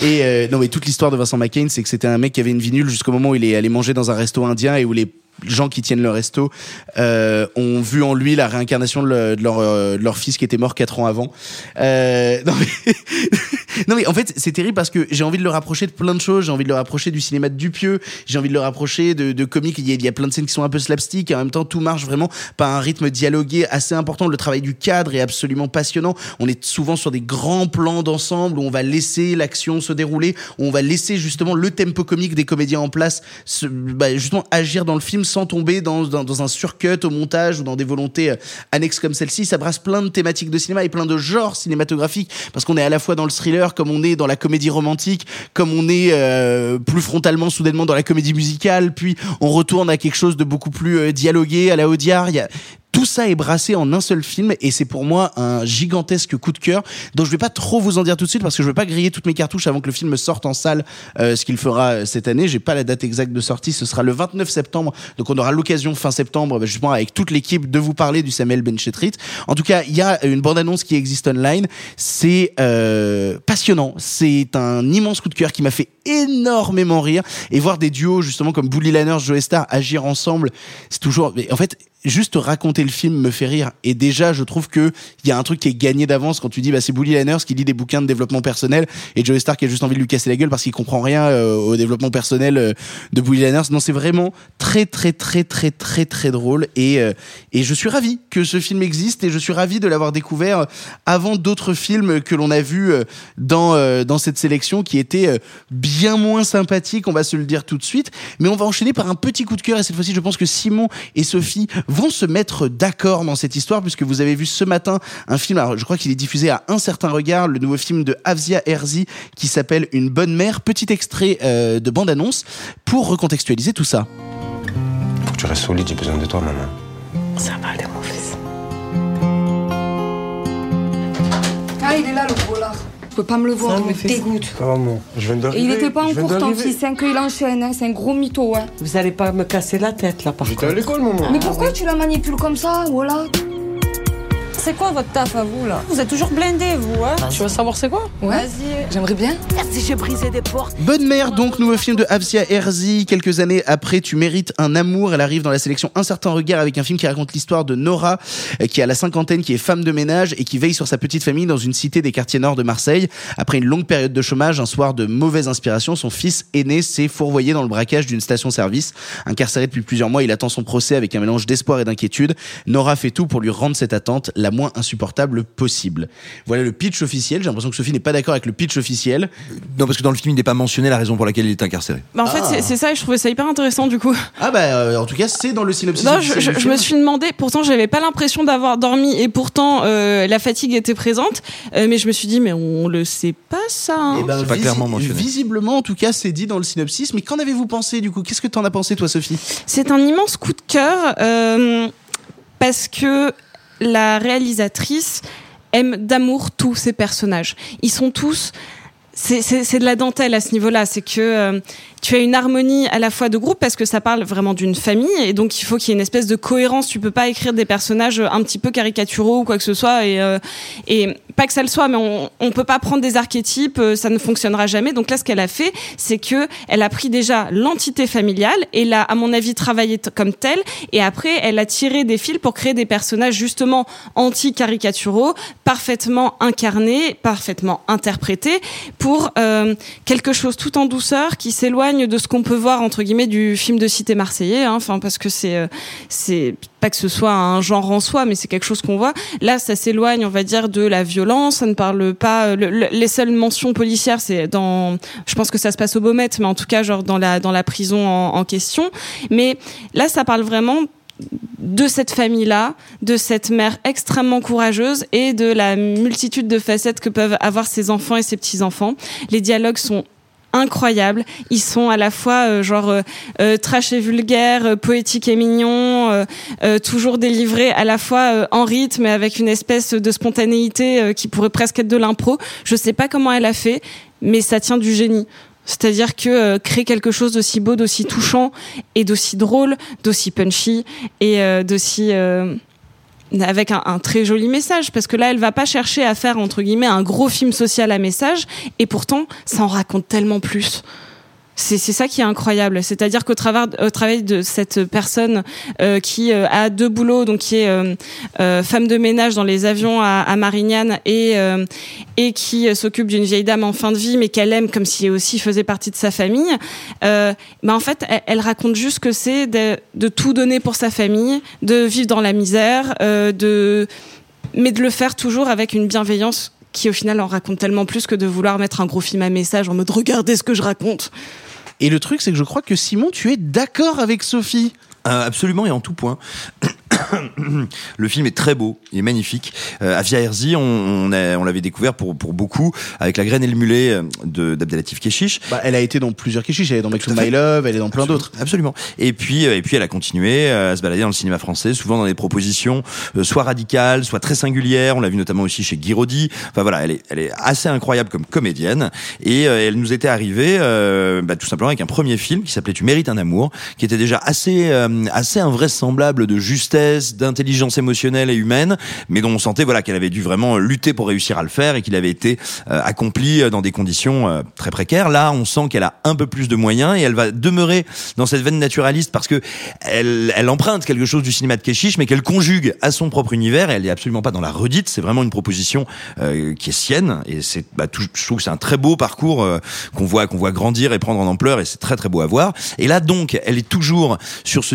Et euh, non, mais toute l'histoire de Vincent McCain, c'est que c'était un mec qui avait une vie nulle jusqu'au moment où il est allé manger dans un resto indien et où les gens qui tiennent le resto euh, ont vu en lui la réincarnation euh, de leur fils qui était mort quatre ans avant. Euh, non, mais en fait c'est terrible parce que j'ai envie de le rapprocher de plein de choses. J'ai envie de le rapprocher du cinéma de Dupieux. J'ai envie de le rapprocher de, a, il y a plein de scènes qui sont un peu slapstick et en même temps tout marche vraiment par un rythme dialogué assez important. Le travail du cadre est absolument passionnant. On est souvent sur des grands plans d'ensemble où on va laisser l'action se dérouler, où on va laisser justement le tempo comique des comédiens en place se, bah, justement agir dans le film sans tomber dans, un surcut au montage ou dans des volontés euh, annexes comme celle-ci. Ça brasse plein de thématiques de cinéma et plein de genres cinématographiques parce qu'on est à la fois dans le thriller comme on est dans la comédie romantique, comme on est euh, plus frontalement soudainement dans la comédie musicale, puis on retourne à quelque chose de beaucoup plus euh, dialogué à la Audiard. Il tout ça est brassé en un seul film et c'est pour moi un gigantesque coup de cœur. Dont je vais pas trop vous en dire tout de suite parce que je veux pas griller toutes mes cartouches avant que le film sorte en salle euh, ce qu'il fera euh, cette année. J'ai pas la date exacte de sortie. Ce sera le 29 septembre. Donc on aura l'occasion fin septembre bah, justement avec toute l'équipe de vous parler du Samuel Benchetrit. En tout cas il y a une bande annonce qui existe online. C'est euh, passionnant. C'est un immense coup de cœur qui m'a fait énormément rire. Et voir des duos justement comme Bully Lanners Joe Star agir ensemble c'est toujours mais en fait juste raconter le film me fait rire. Et déjà je trouve que il y a un truc qui est gagné d'avance quand tu dis bah c'est Bully Lanners qui lit des bouquins de développement personnel et Joe Star qui a juste envie de lui casser la gueule parce qu'il comprend rien euh, au développement personnel euh, de Bully Lanners non c'est vraiment très très très très très très drôle et euh, et je suis ravi que ce film existe et je suis ravi de l'avoir découvert avant d'autres films que l'on a vus euh, dans dans cette sélection qui étaient bien moins sympathiques on va se le dire tout de suite. Mais on va enchaîner par un petit coup de cœur et cette fois-ci je pense que Simon et Sophie vont se mettre d'accord dans cette histoire puisque vous avez vu ce matin un film, alors je crois qu'il est diffusé à un certain regard, le nouveau film de Avzia Herzi qui s'appelle Une bonne mère, petit extrait euh, de bande-annonce pour recontextualiser tout ça. Faut que tu restes solide, j'ai besoin de toi, maman. Ça va aller, mon fils. Ah, il est là le gros là. Je peux pas me le voir, il me dégoûte. Comment Je viens Et il était pas en cours ton fils, c'est qu'il enchaîne, hein, c'est un gros mytho, ouais. Vous allez pas me casser la tête là par J'étais contre. à l'école, maman. Mais pourquoi tu la manipules comme ça, voilà? C'est quoi votre taf à vous là Vous êtes toujours blindés vous, hein Tu veux savoir c'est quoi Ouais. Vas-y. J'aimerais bien. Si j'ai brisé des portes. Bonne mère, donc, nouveau film de Avzia Herzi. Quelques années après, tu mérites un amour. Elle arrive dans la sélection Un certain regard avec un film qui raconte l'histoire de Nora, euh, qui a la cinquantaine, qui est femme de ménage et qui veille sur sa petite famille dans une cité des quartiers nord de Marseille. Après une longue période de chômage, un soir de mauvaise inspiration, son fils aîné s'est fourvoyé dans le braquage d'une station-service. Incarcéré depuis plusieurs mois, il attend son procès avec un mélange d'espoir et d'inquiétude. Nora fait tout pour lui rendre cette attente la moins insupportable possible. Voilà le pitch officiel. J'ai l'impression que Sophie n'est pas d'accord avec le pitch officiel. Non, parce que dans le film, il n'est pas mentionné la raison pour laquelle il est incarcéré. Bah, en fait, c'est- c'est ça et je trouvais ça hyper intéressant du coup. Ah bah euh, en tout cas c'est dans le synopsis. Non, je, me suis demandé, pourtant j'avais pas l'impression d'avoir dormi et pourtant euh, la fatigue était présente, euh, mais je me suis dit mais on le sait pas ça. hein. Eh ben, C'est pas clairement mentionné. Visiblement, en tout cas, c'est dit dans le synopsis. Mais qu'en avez-vous pensé du coup? Qu'est-ce que t'en as pensé, toi, Sophie? C'est un immense coup de cœur euh, parce que la réalisatrice aime d'amour tous ses personnages. Ils sont tous c'est de la dentelle à ce niveau-là. C'est que euh, tu as une harmonie à la fois de groupe parce que ça parle vraiment d'une famille et donc il faut qu'il y ait une espèce de cohérence. Tu peux pas écrire des personnages un petit peu caricaturaux ou quoi que ce soit et, euh, et pas que ça le soit, mais on, on peut pas prendre des archétypes, euh, ça ne fonctionnera jamais. Donc là, ce qu'elle a fait, c'est que elle a pris déjà l'entité familiale et l'a, à mon avis, travaillé comme telle. Et après, elle a tiré des fils pour créer des personnages justement anti-caricaturaux, parfaitement incarnés, parfaitement interprétés, pour euh, quelque chose tout en douceur qui s'éloigne de ce qu'on peut voir entre guillemets du film de cité marseillais. hein. Enfin, parce que c'est euh, c'est pas que ce soit un genre en soi, mais c'est quelque chose qu'on voit. Là, ça s'éloigne, on va dire, de la violence. Ça ne parle pas. euh, le- le- les seules mentions policières, c'est dans. Je pense que ça se passe au Baumette, mais en tout cas, genre dans la dans la prison en, en question. Mais là, ça parle vraiment de cette famille-là, de cette mère extrêmement courageuse et de la multitude de facettes que peuvent avoir ses enfants et ses petits-enfants. Les dialogues sont incroyables. Ils sont à la fois euh, genre euh, euh, trash et vulgaire, euh, poétique et mignon, euh, toujours délivrés à la fois en rythme et avec une espèce de spontanéité qui pourrait presque être de l'impro. Je sais pas comment elle a fait. mais ça tient du génie. C'est-à-dire que euh, créer quelque chose d'aussi beau, d'aussi touchant et d'aussi drôle, d'aussi punchy et euh, d'aussi euh, avec un, très joli message parce que là elle va pas chercher à faire entre guillemets un gros film social à message et pourtant ça en raconte tellement plus. C'est ça qui est incroyable, c'est-à-dire qu'au travers au travail de cette personne euh, qui euh, a deux boulots, donc qui est euh, femme de ménage dans les avions à, Marignane et et qui s'occupe d'une vieille dame en fin de vie, mais qu'elle aime comme si elle aussi faisait partie de sa famille. Bah en fait, elle, raconte juste que c'est de, de tout donner pour sa famille, de vivre dans la misère, de mais de le faire toujours avec une bienveillance qui au final en raconte tellement plus que de vouloir mettre un gros film à message en mode regardez ce que je raconte. Et le truc, c'est que je crois que Simon, tu es d'accord avec Sophie. Euh, absolument et en tout point. le film est très beau, il est magnifique. Euh, Avia Herzi, on, on, a- on l'avait découvert pour, pour beaucoup avec La graine et le mulet euh, de d'Abdelatif Keshish. Bah, elle a été dans plusieurs Keshish, elle est dans Make My Love, elle est dans plein d'autres. Absolument. Et puis, euh, et puis elle a continué à se balader dans le cinéma français, souvent dans des propositions euh, soit radicales, soit très singulières. On l'a vu notamment aussi chez Guiraudy. Enfin voilà, elle est, elle est assez incroyable comme comédienne. Et euh, elle nous était arrivée bah, tout simplement avec un premier film qui s'appelait Tu mérites un amour, qui était déjà assez, euh, assez invraisemblable de justesse, d'intelligence émotionnelle et humaine, mais dont on sentait voilà qu'elle avait dû vraiment lutter pour réussir à le faire et qu'il avait été euh, accompli dans des conditions euh, très précaires. Là, on sent qu'elle a un peu plus de moyens et elle va demeurer dans cette veine naturaliste parce que elle, emprunte quelque chose du cinéma de Keshish, mais qu'elle conjugue à son propre univers. Et elle est absolument pas dans la redite. C'est vraiment une proposition euh, qui est sienne. Et c'est, bah, je trouve que c'est un très beau parcours euh, qu'on voit, qu'on voit grandir et prendre en ampleur. Et c'est très très beau à voir. Et là donc, elle est toujours sur ce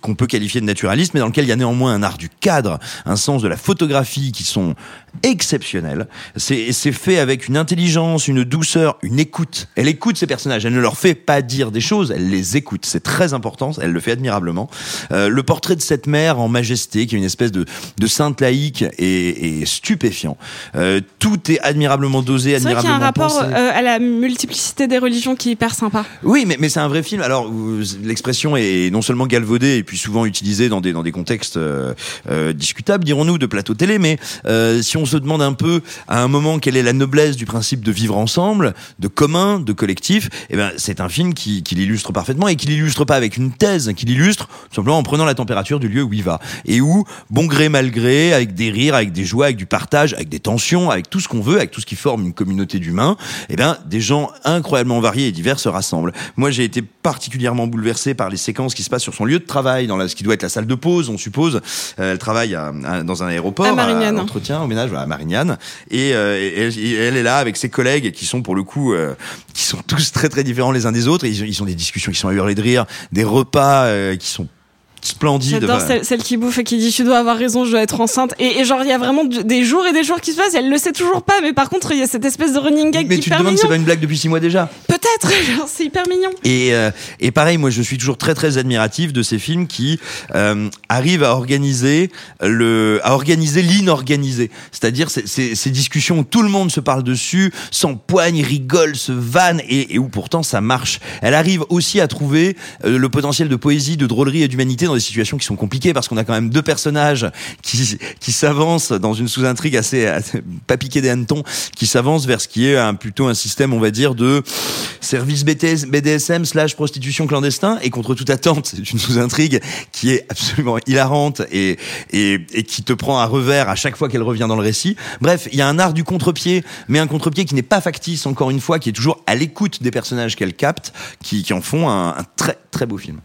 qu'on peut qualifier de naturaliste, mais dans lequel il y a néanmoins un art du cadre, un sens de la photographie qui sont exceptionnels. C'est, fait avec une intelligence, une douceur, une écoute. Elle écoute ses personnages. Elle ne leur fait pas dire des choses. Elle les écoute. C'est très important. Elle le fait admirablement. Euh, le portrait de cette mère en majesté, qui est une espèce de, de sainte laïque, est, est stupéfiant. Euh, tout est admirablement dosé, C'est vrai y a admirablement un rapport euh, à la multiplicité des religions qui est hyper sympa. Oui, mais, mais c'est un vrai film. Alors, l'expression est non seulement galvaudée et puis souvent utilisée dans des, dans des contextes discutables, dirons-nous, de plateau télé, mais si on se demande un peu à un moment quelle est la noblesse du principe de vivre ensemble, de commun, de collectif, eh ben, c'est un film qui, qui l'illustre parfaitement et qui l'illustre pas avec une thèse, qui l'illustre simplement en prenant la température du lieu où il va. Et où, bon gré, mal gré, avec des rires, avec des joies, avec du partage, avec des tensions, avec tout ce qu'on veut, avec tout ce qui forme une communauté d'humains, eh ben, des gens incroyablement variés et divers se rassemblent. Moi, j'ai été particulièrement bouleversé par les séquences qui se passent sur son lieu de travail, dans la, ce qui doit être la salle de pause, on suppose. Euh, elle travaille à- à- dans un aéroport, À entretien, au ménage, à Marignane. Et, euh, elle, est là avec ses collègues qui sont pour le coup, euh, qui sont tous très très différents les uns des autres. Et ils ont des discussions qui sont à hurler de rire, des repas euh, qui sont splendides. J'adore Enfin, celle, celle qui bouffe et qui dit tu dois avoir raison, je dois être enceinte. Et, et genre il y a vraiment des jours et des jours qui se passent. et Elle le sait toujours pas, mais par contre il y a cette espèce de running gag mais tu te demandes, c'est pas une blague depuis six mois déjà. Peut-être, genre, c'est hyper mignon. Et, euh, et pareil, moi je suis toujours très très admiratif de ces films qui euh, arrivent à organiser le, à organiser l'inorganisé. C'est-à-dire ces, ces, ces discussions où tout le monde se parle dessus, s'empoigne, rigole, se vanne et, et où pourtant ça marche. Elle arrive aussi à trouver euh, le potentiel de poésie, de drôlerie et d'humanité des situations qui sont compliquées parce qu'on a quand même deux personnages qui qui s'avancent dans une sous-intrigue assez, assez pas piqué des hannetons, qui s'avancent vers ce qui est plutôt un système, on va dire, de service BDSM slash prostitution clandestin et contre toute attente, c'est une sous-intrigue qui est absolument hilarante et, et, et qui te prend à revers à chaque fois qu'elle revient dans le récit. Bref, il y a un art du contre-pied, mais un contre-pied qui n'est pas factice, encore une fois, qui est toujours à l'écoute des personnages qu'elle capte, qui, qui en font un, un très très beau film.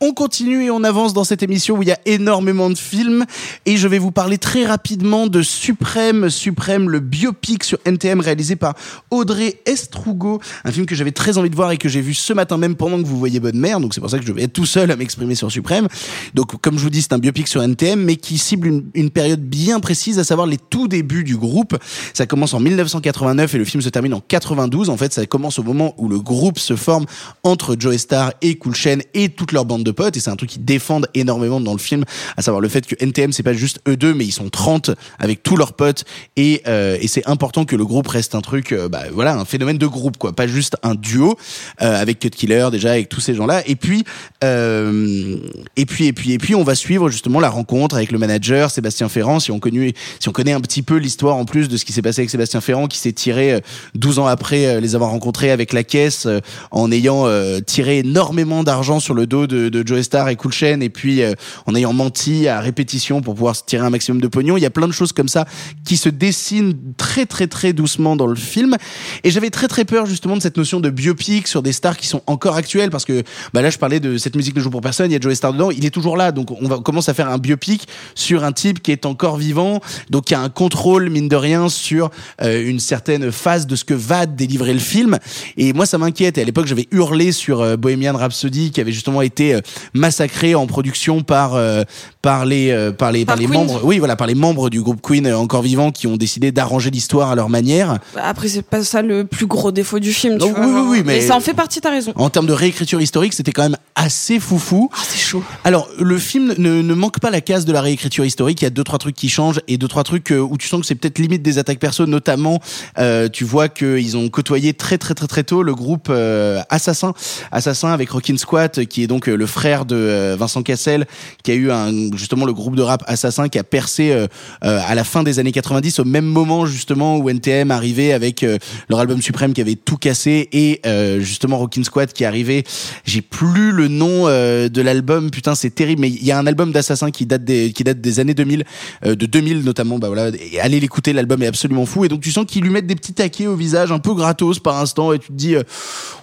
On continue et on avance dans cette émission où il y a énormément de films et je vais vous parler très rapidement de Suprême, Suprême, le biopic sur NTM réalisé par Audrey Estrugo, un film que j'avais très envie de voir et que j'ai vu ce matin même pendant que vous voyez Bonne Mère, donc c'est pour ça que je vais être tout seul à m'exprimer sur Suprême. Donc comme je vous dis, c'est un biopic sur NTM mais qui cible une, période bien précise, à savoir les tout débuts du groupe. Ça commence en 1989 et le film se termine en 92. En fait, ça commence au moment où le groupe se forme entre Joe Star et Cool Chain et toute leur bande de potes et c'est un truc qu'ils défendent énormément dans le film, à savoir le fait que NTM c'est pas juste eux deux, mais ils sont 30 avec tous leurs potes et, euh, et c'est important que le groupe reste un truc, euh, bah, voilà, un phénomène de groupe quoi, pas juste un duo euh, avec Cut Killer déjà avec tous ces gens-là. Et puis euh, et puis et puis et puis on va suivre justement la rencontre avec le manager Sébastien Ferrand. Si on connaît si on connaît un petit peu l'histoire en plus de ce qui s'est passé avec Sébastien Ferrand, qui s'est tiré euh, 12 ans après euh, les avoir rencontrés avec la caisse euh, en ayant euh, tiré énormément d'argent sur le dos de, de Joe Star et Cool Chain. Et puis euh, en ayant menti à répétition pour pouvoir se tirer un maximum de pognon. Il y a plein de choses comme ça qui se dessinent très très très doucement dans le film. Et j'avais très très peur justement de cette notion de biopic sur des stars qui sont encore actuelles parce que bah là je parlais de cette musique ne joue pour personne, il y a Joe Star dedans, il est toujours là. Donc on va on commence à faire un biopic sur un type qui est encore vivant. Donc qui a un contrôle mine de rien sur euh, une certaine phase de ce que va délivrer le film. Et moi ça m'inquiète. Et à l'époque j'avais hurlé sur euh, Bohemian Rhapsody qui avait justement été euh, massacré en production par euh, par les euh, par les par, Par les Queen. membres oui voilà par les membres du groupe Queen euh, encore vivants qui ont décidé d'arranger l'histoire à leur manière Après, c'est pas ça le plus gros défaut du film. Tu Non, vois, oui, oui, oui, mais- ça en fait partie, t'as raison. En termes de réécriture historique, c'était quand même assez foufou. Ah, c'est chaud. Alors, le film ne, ne manque pas la case de la réécriture historique. Il y a deux trois trucs qui changent et deux trois trucs euh, où tu sens que c'est peut-être limite des attaques perso. Notamment, euh, tu vois qu'ils ont côtoyé très très très très tôt le groupe euh, Assassin, Assassin avec Rockin' Squat, qui est donc euh, le frère de euh, Vincent Cassel, qui a eu un justement le groupe de rap Assassin qui a percé euh, euh, à la fin des années 90, au même moment justement où NTM arrivait avec leur album suprême qui avait tout cassé et justement Rockin' Squad qui arrivait. J'ai plus le nom de l'album, putain c'est terrible, mais il y a un album d'Assassin qui date des qui date des années 2000, euh, de 2000 notamment. Bah voilà, allez l'écouter, l'album est absolument fou et donc tu sens qu'ils lui mettent des petits taquets au visage, un peu gratos par instant et tu te dis,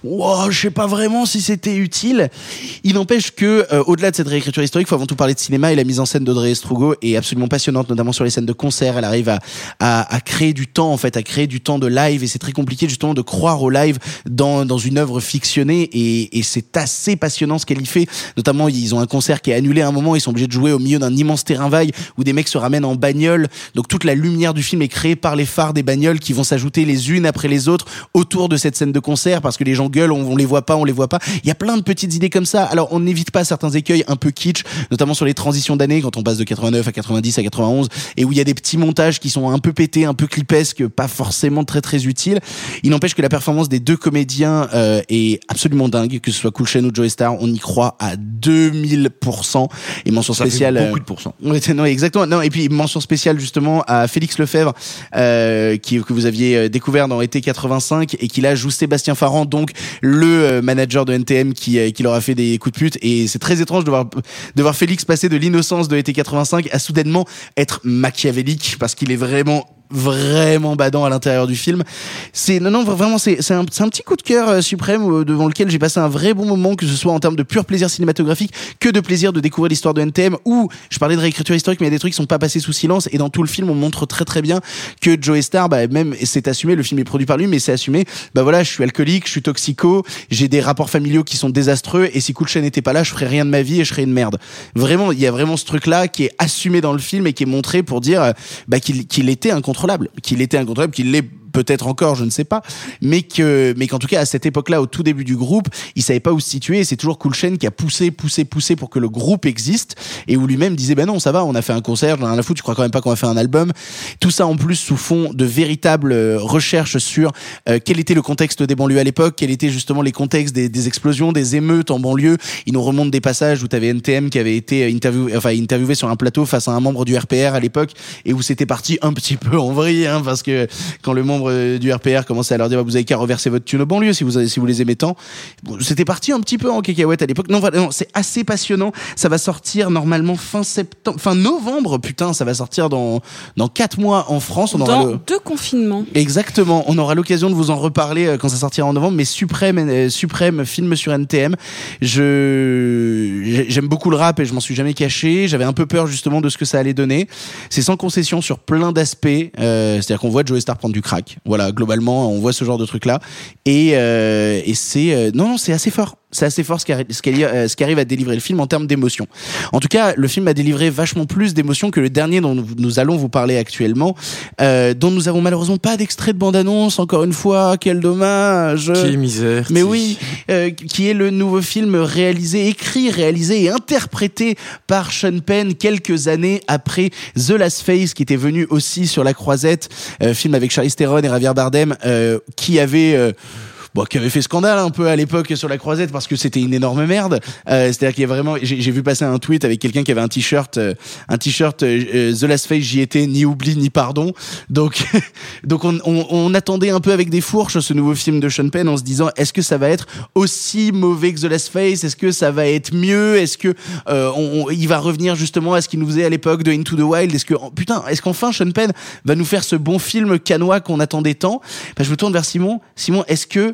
wow, je sais pas vraiment si c'était utile. Il n'empêche que euh, au-delà de cette réécriture historique, faut avant tout parler de cinéma et la mise en scène d'Audrey Estrugo est absolument passionnante, notamment sur les scènes de concert. Elle arrive à, à, à créer du temps en fait, à créer du temps de live et c'est très compliqué justement de croire au live dans, dans une œuvre fictionnée et, et c'est assez passionnant ce qu'elle y fait. Notamment, ils ont un concert qui est annulé à un moment, ils sont obligés de jouer au milieu d'un immense terrain vague où des mecs se ramènent en bagnole. Donc toute la lumière du film est créée par les phares des bagnoles qui vont s'ajouter les unes après les autres autour de cette scène de concert parce que les gens gueulent, on, on les voit pas, on les voit pas. Il y a plein de petites idées comme ça. Alors on n'évite pas certains écueils un peu kitsch, notamment sur les transitions d'années quand on passe de 89 à 90 à 91 et où il y a des petits montages qui sont un peu pétés, un peu clipesques, pas forcément très très utiles. Il n'empêche que la performance des deux comédiens euh, est absolument dingue, que ce soit Cool Chain ou Joey Star, on y croit à 2000%. Et mention Ça fait spéciale. beaucoup euh, de pourcents. Non, exactement. Non, et puis mention spéciale justement à Félix Lefebvre, euh, qui que vous aviez euh, découvert dans été 85 et qui là joue Sébastien Farran, donc le euh, manager de NTM qui qui leur a fait des coups de pute. Et c'est très étrange de voir de voir Félix passer de l'innocence de été 85 à soudainement être machiavélique parce qu'il est vraiment vraiment badant à l'intérieur du film. C'est non non vraiment c'est c'est un, un petit coup de cœur euh, suprême euh, devant lequel j'ai passé un vrai bon moment que ce soit en termes de pur plaisir cinématographique que de plaisir de découvrir l'histoire de NTM où je parlais de réécriture historique mais il y a des trucs qui sont pas passés sous silence. Et dans tout le film on montre très très bien que Joe Star bah même c'est assumé le film est produit par lui mais c'est assumé. Bah voilà je suis alcoolique je suis toxico j'ai des rapports familiaux qui sont désastreux et si Chain n'était pas là je ferais rien de ma vie et je serais une merde. Vraiment il y a vraiment ce truc là qui est assumé dans le film et qui est montré pour dire euh, bah, qu'il qu'il était qu'il était incontrôlable qu'il l'est peut-être encore, je ne sais pas, mais que, mais qu'en tout cas à cette époque-là, au tout début du groupe, il savait pas où se situer. Et c'est toujours Cool Chain qui a poussé, poussé, poussé pour que le groupe existe, et où lui-même disait, ben non, ça va, on a fait un concert, j'en ai rien à foutre, tu crois quand même pas qu'on va faire un album. Tout ça en plus sous fond de véritables euh, recherches sur euh, quel était le contexte des banlieues à l'époque, quels étaient justement les contextes des, explosions, des émeutes en banlieue. Il nous remonte des passages où tu avais NTM qui avait été interviewé, enfin interviewé sur un plateau face à un membre du RPR à l'époque, et où c'était parti un petit peu en vrille, hein, parce que quand le membre euh, du RPR commençait à leur dire bah, vous avez qu'à reverser votre thune aux banlieues si vous si vous les aimez tant. Bon, c'était parti un petit peu en cacahuète à l'époque. Non, c'est assez passionnant. Ça va sortir normalement fin septembre, fin novembre. Putain, ça va sortir dans dans quatre mois en France. On aura Dans le- deux confinements. Exactement. On aura l'occasion de vous en reparler euh, quand ça sortira en novembre. Mais suprême, euh, suprême film sur NTM. Je j'ai- j'aime beaucoup le rap et je m'en suis jamais caché. J'avais un peu peur justement de ce que ça allait donner. C'est sans concession sur plein d'aspects. Euh, C'est-à-dire qu'on voit Joey Star prendre du crack. Voilà, globalement, on voit ce genre de truc là. Et euh, et c'est euh, non non c'est assez fort. C'est assez fort ce qu'arri- ce ce qu'arrive à délivrer le film en termes d'émotion. En tout cas, le film a délivré vachement plus d'émotions que le dernier dont nous, nous allons vous parler actuellement, euh, dont nous avons malheureusement pas d'extrait de bande-annonce. Encore une fois, quel dommage. Quelle misère. Mais oui, euh, qui est le nouveau film réalisé, écrit, réalisé et interprété par Sean Penn quelques années après The Last Face, qui était venu aussi sur la croisette, euh, film avec Charlize Theron et Javier Bardem, euh, qui avait euh, bon, qui avait fait scandale un peu à l'époque sur la croisette parce que c'était une énorme merde. Euh, C'est-à-dire qu'il y a vraiment, j'ai vu passer un tweet avec quelqu'un qui avait un t-shirt, euh, un t-shirt euh, euh, The Last Face, j'y étais, ni oubli ni pardon. Donc, donc on, on, on attendait un peu avec des fourches ce nouveau film de Sean Penn en se disant est-ce que ça va être aussi mauvais que The Last Face? Est-ce que ça va être mieux? Est-ce que euh, on- il va revenir justement à ce qu'il nous faisait à l'époque de Into the Wild? Est-ce que oh, putain, est-ce qu'enfin Sean Penn va nous faire ce bon film canois qu'on attendait tant? Ben, Je me tourne vers Simon. Simon, est-ce que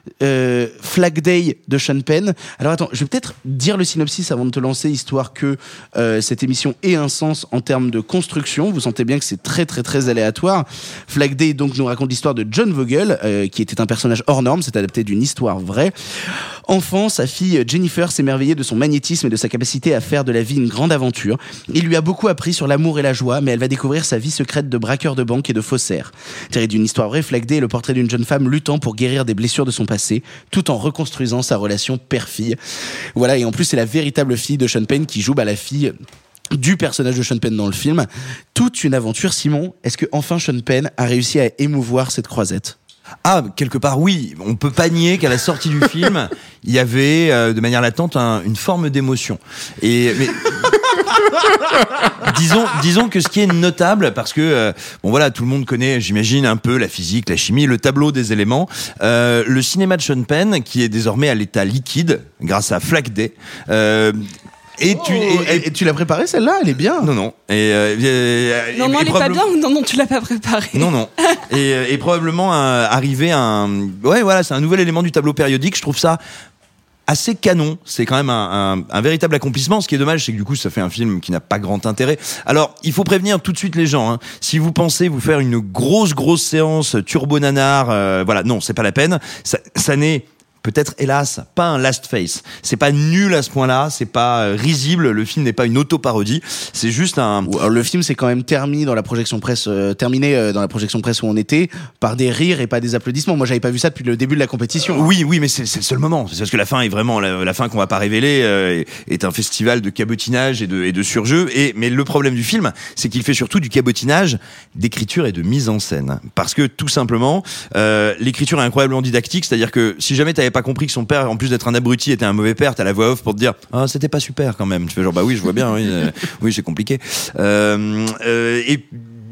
euh, Flag Day de Sean Penn Alors attends, je vais peut-être dire le synopsis avant de te lancer, histoire que euh, cette émission ait un sens en termes de construction. Vous sentez bien que c'est très très très aléatoire. Flag Day donc nous raconte l'histoire de John Vogel, euh, qui était un personnage hors norme, c'est adapté d'une histoire vraie. Enfant, sa fille Jennifer s'émerveillait de son magnétisme et de sa capacité à faire de la vie une grande aventure. Il lui a beaucoup appris sur l'amour et la joie, mais elle va découvrir sa vie secrète de braqueur de banque et de faussaire. Tiré d'une histoire vraie, Flag Day est le portrait d'une jeune femme luttant pour guérir des blessures de son passé, tout en reconstruisant sa relation père-fille. Voilà, et en plus c'est la véritable fille de Sean Penn qui joue bah, la fille du personnage de Sean Penn dans le film. Toute une aventure, Simon. Est-ce que enfin Sean Penn a réussi à émouvoir cette croisette? Ah, quelque part, oui. On peut pas nier qu'à la sortie du film, il y avait, euh, de manière latente, un- une forme d'émotion. Et mais, disons, disons que ce qui est notable, parce que euh, bon voilà, tout le monde connaît, j'imagine un peu la physique, la chimie, le tableau des éléments. Euh, le cinéma de Sean Penn, qui est désormais à l'état liquide grâce à Flag Day. Euh, et tu, et- et- tu l'as préparée celle-là? Elle est bien. Non, non. Et, euh, et- Non, non, et elle est pas bien ou non, non, tu l'as pas préparée. non, non. Et, et probablement un- arriver à un. Ouais, voilà, c'est un nouvel élément du tableau périodique. Je trouve ça assez canon. C'est quand même un, un- un véritable accomplissement. Ce qui est dommage, c'est que du coup, ça fait un film qui n'a pas grand intérêt. Alors, il faut prévenir tout de suite les gens. hein. Si vous pensez vous faire une grosse, grosse séance turbo nanar, euh, voilà, non, c'est pas la peine. Ça, ça n'est peut-être hélas pas un last face c'est pas nul à ce point-là c'est pas euh, risible le film n'est pas une auto-parodie c'est juste un Alors, le film s'est quand même terminé dans la projection presse, euh, terminé euh, dans la projection presse où on était par des rires et pas des applaudissements. Moi, j'avais pas vu ça depuis le début de la compétition. Oui, oui, mais c'est c'est le seul moment. C'est parce que la fin est vraiment la, la fin qu'on va pas révéler euh, est, un festival de cabotinage et de, et de surjeu. Et mais le problème du film, c'est qu'il fait surtout du cabotinage, d'écriture et de mise en scène. Parce que tout simplement, euh, l'écriture est incroyablement didactique. C'est-à-dire que si jamais pas compris que son père, en plus d'être un abruti, était un mauvais père, t'as la voix off pour te dire ah c'était pas super quand même. Tu fais genre bah oui, je vois bien. Oui, euh, c'est compliqué. Euh, euh,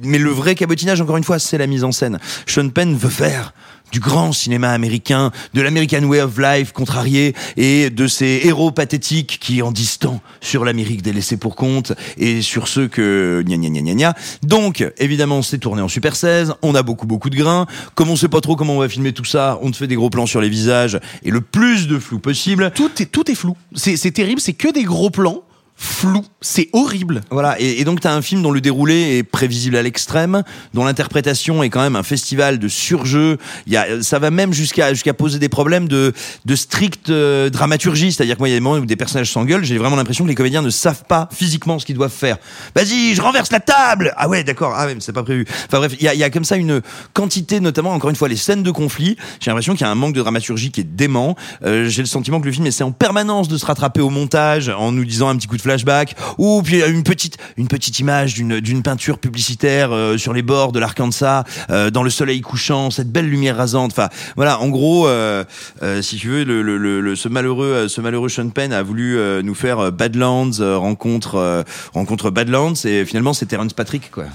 mais le vrai cabotinage, encore une fois, c'est la mise en scène. Sean Penn veut faire du grand cinéma américain, de l'American Way of Life contrarié et de ces héros pathétiques qui en disent tant sur l'Amérique des laissés pour compte et sur ceux que gna gna gna gna gna. Donc, évidemment, c'est tourné en Super 16, on a beaucoup beaucoup de grains. Comme on sait pas trop comment on va filmer tout ça, on te fait des gros plans sur les visages et le plus de flou possible. Tout est, tout est flou. C'est c'est terrible, c'est que des gros plans flous. C'est horrible. Voilà, et, donc t'as un film dont le déroulé est prévisible à l'extrême, dont l'interprétation est quand même un festival de surjeu. Il y a, ça va même jusqu'à jusqu'à poser des problèmes de de stricte euh, dramaturgie, c'est-à-dire que moi il y a des moments où des personnages s'engueulent, j'ai vraiment l'impression que les comédiens ne savent pas physiquement ce qu'ils doivent faire. Vas-y, je renverse la table. Ah ouais, d'accord. Ah ouais, mais c'est pas prévu. Enfin bref, il y a, y a comme ça une quantité, notamment encore une fois les scènes de conflit. J'ai l'impression qu'il y a un manque de dramaturgie qui est dément. Euh, j'ai le sentiment que le film essaie en permanence de se rattraper au montage en nous disant un petit coup de flashback ou puis une petite une petite image d'une d'une peinture publicitaire euh, sur les bords de l'Arkansas euh, dans le soleil couchant, cette belle lumière rasante. Enfin voilà, en gros, euh, euh, si tu veux, le, le, le- ce malheureux euh, ce malheureux Sean Penn a voulu euh, nous faire euh, Badlands euh, rencontre euh, rencontre Badlands et finalement c'est Terrence Patrick quoi.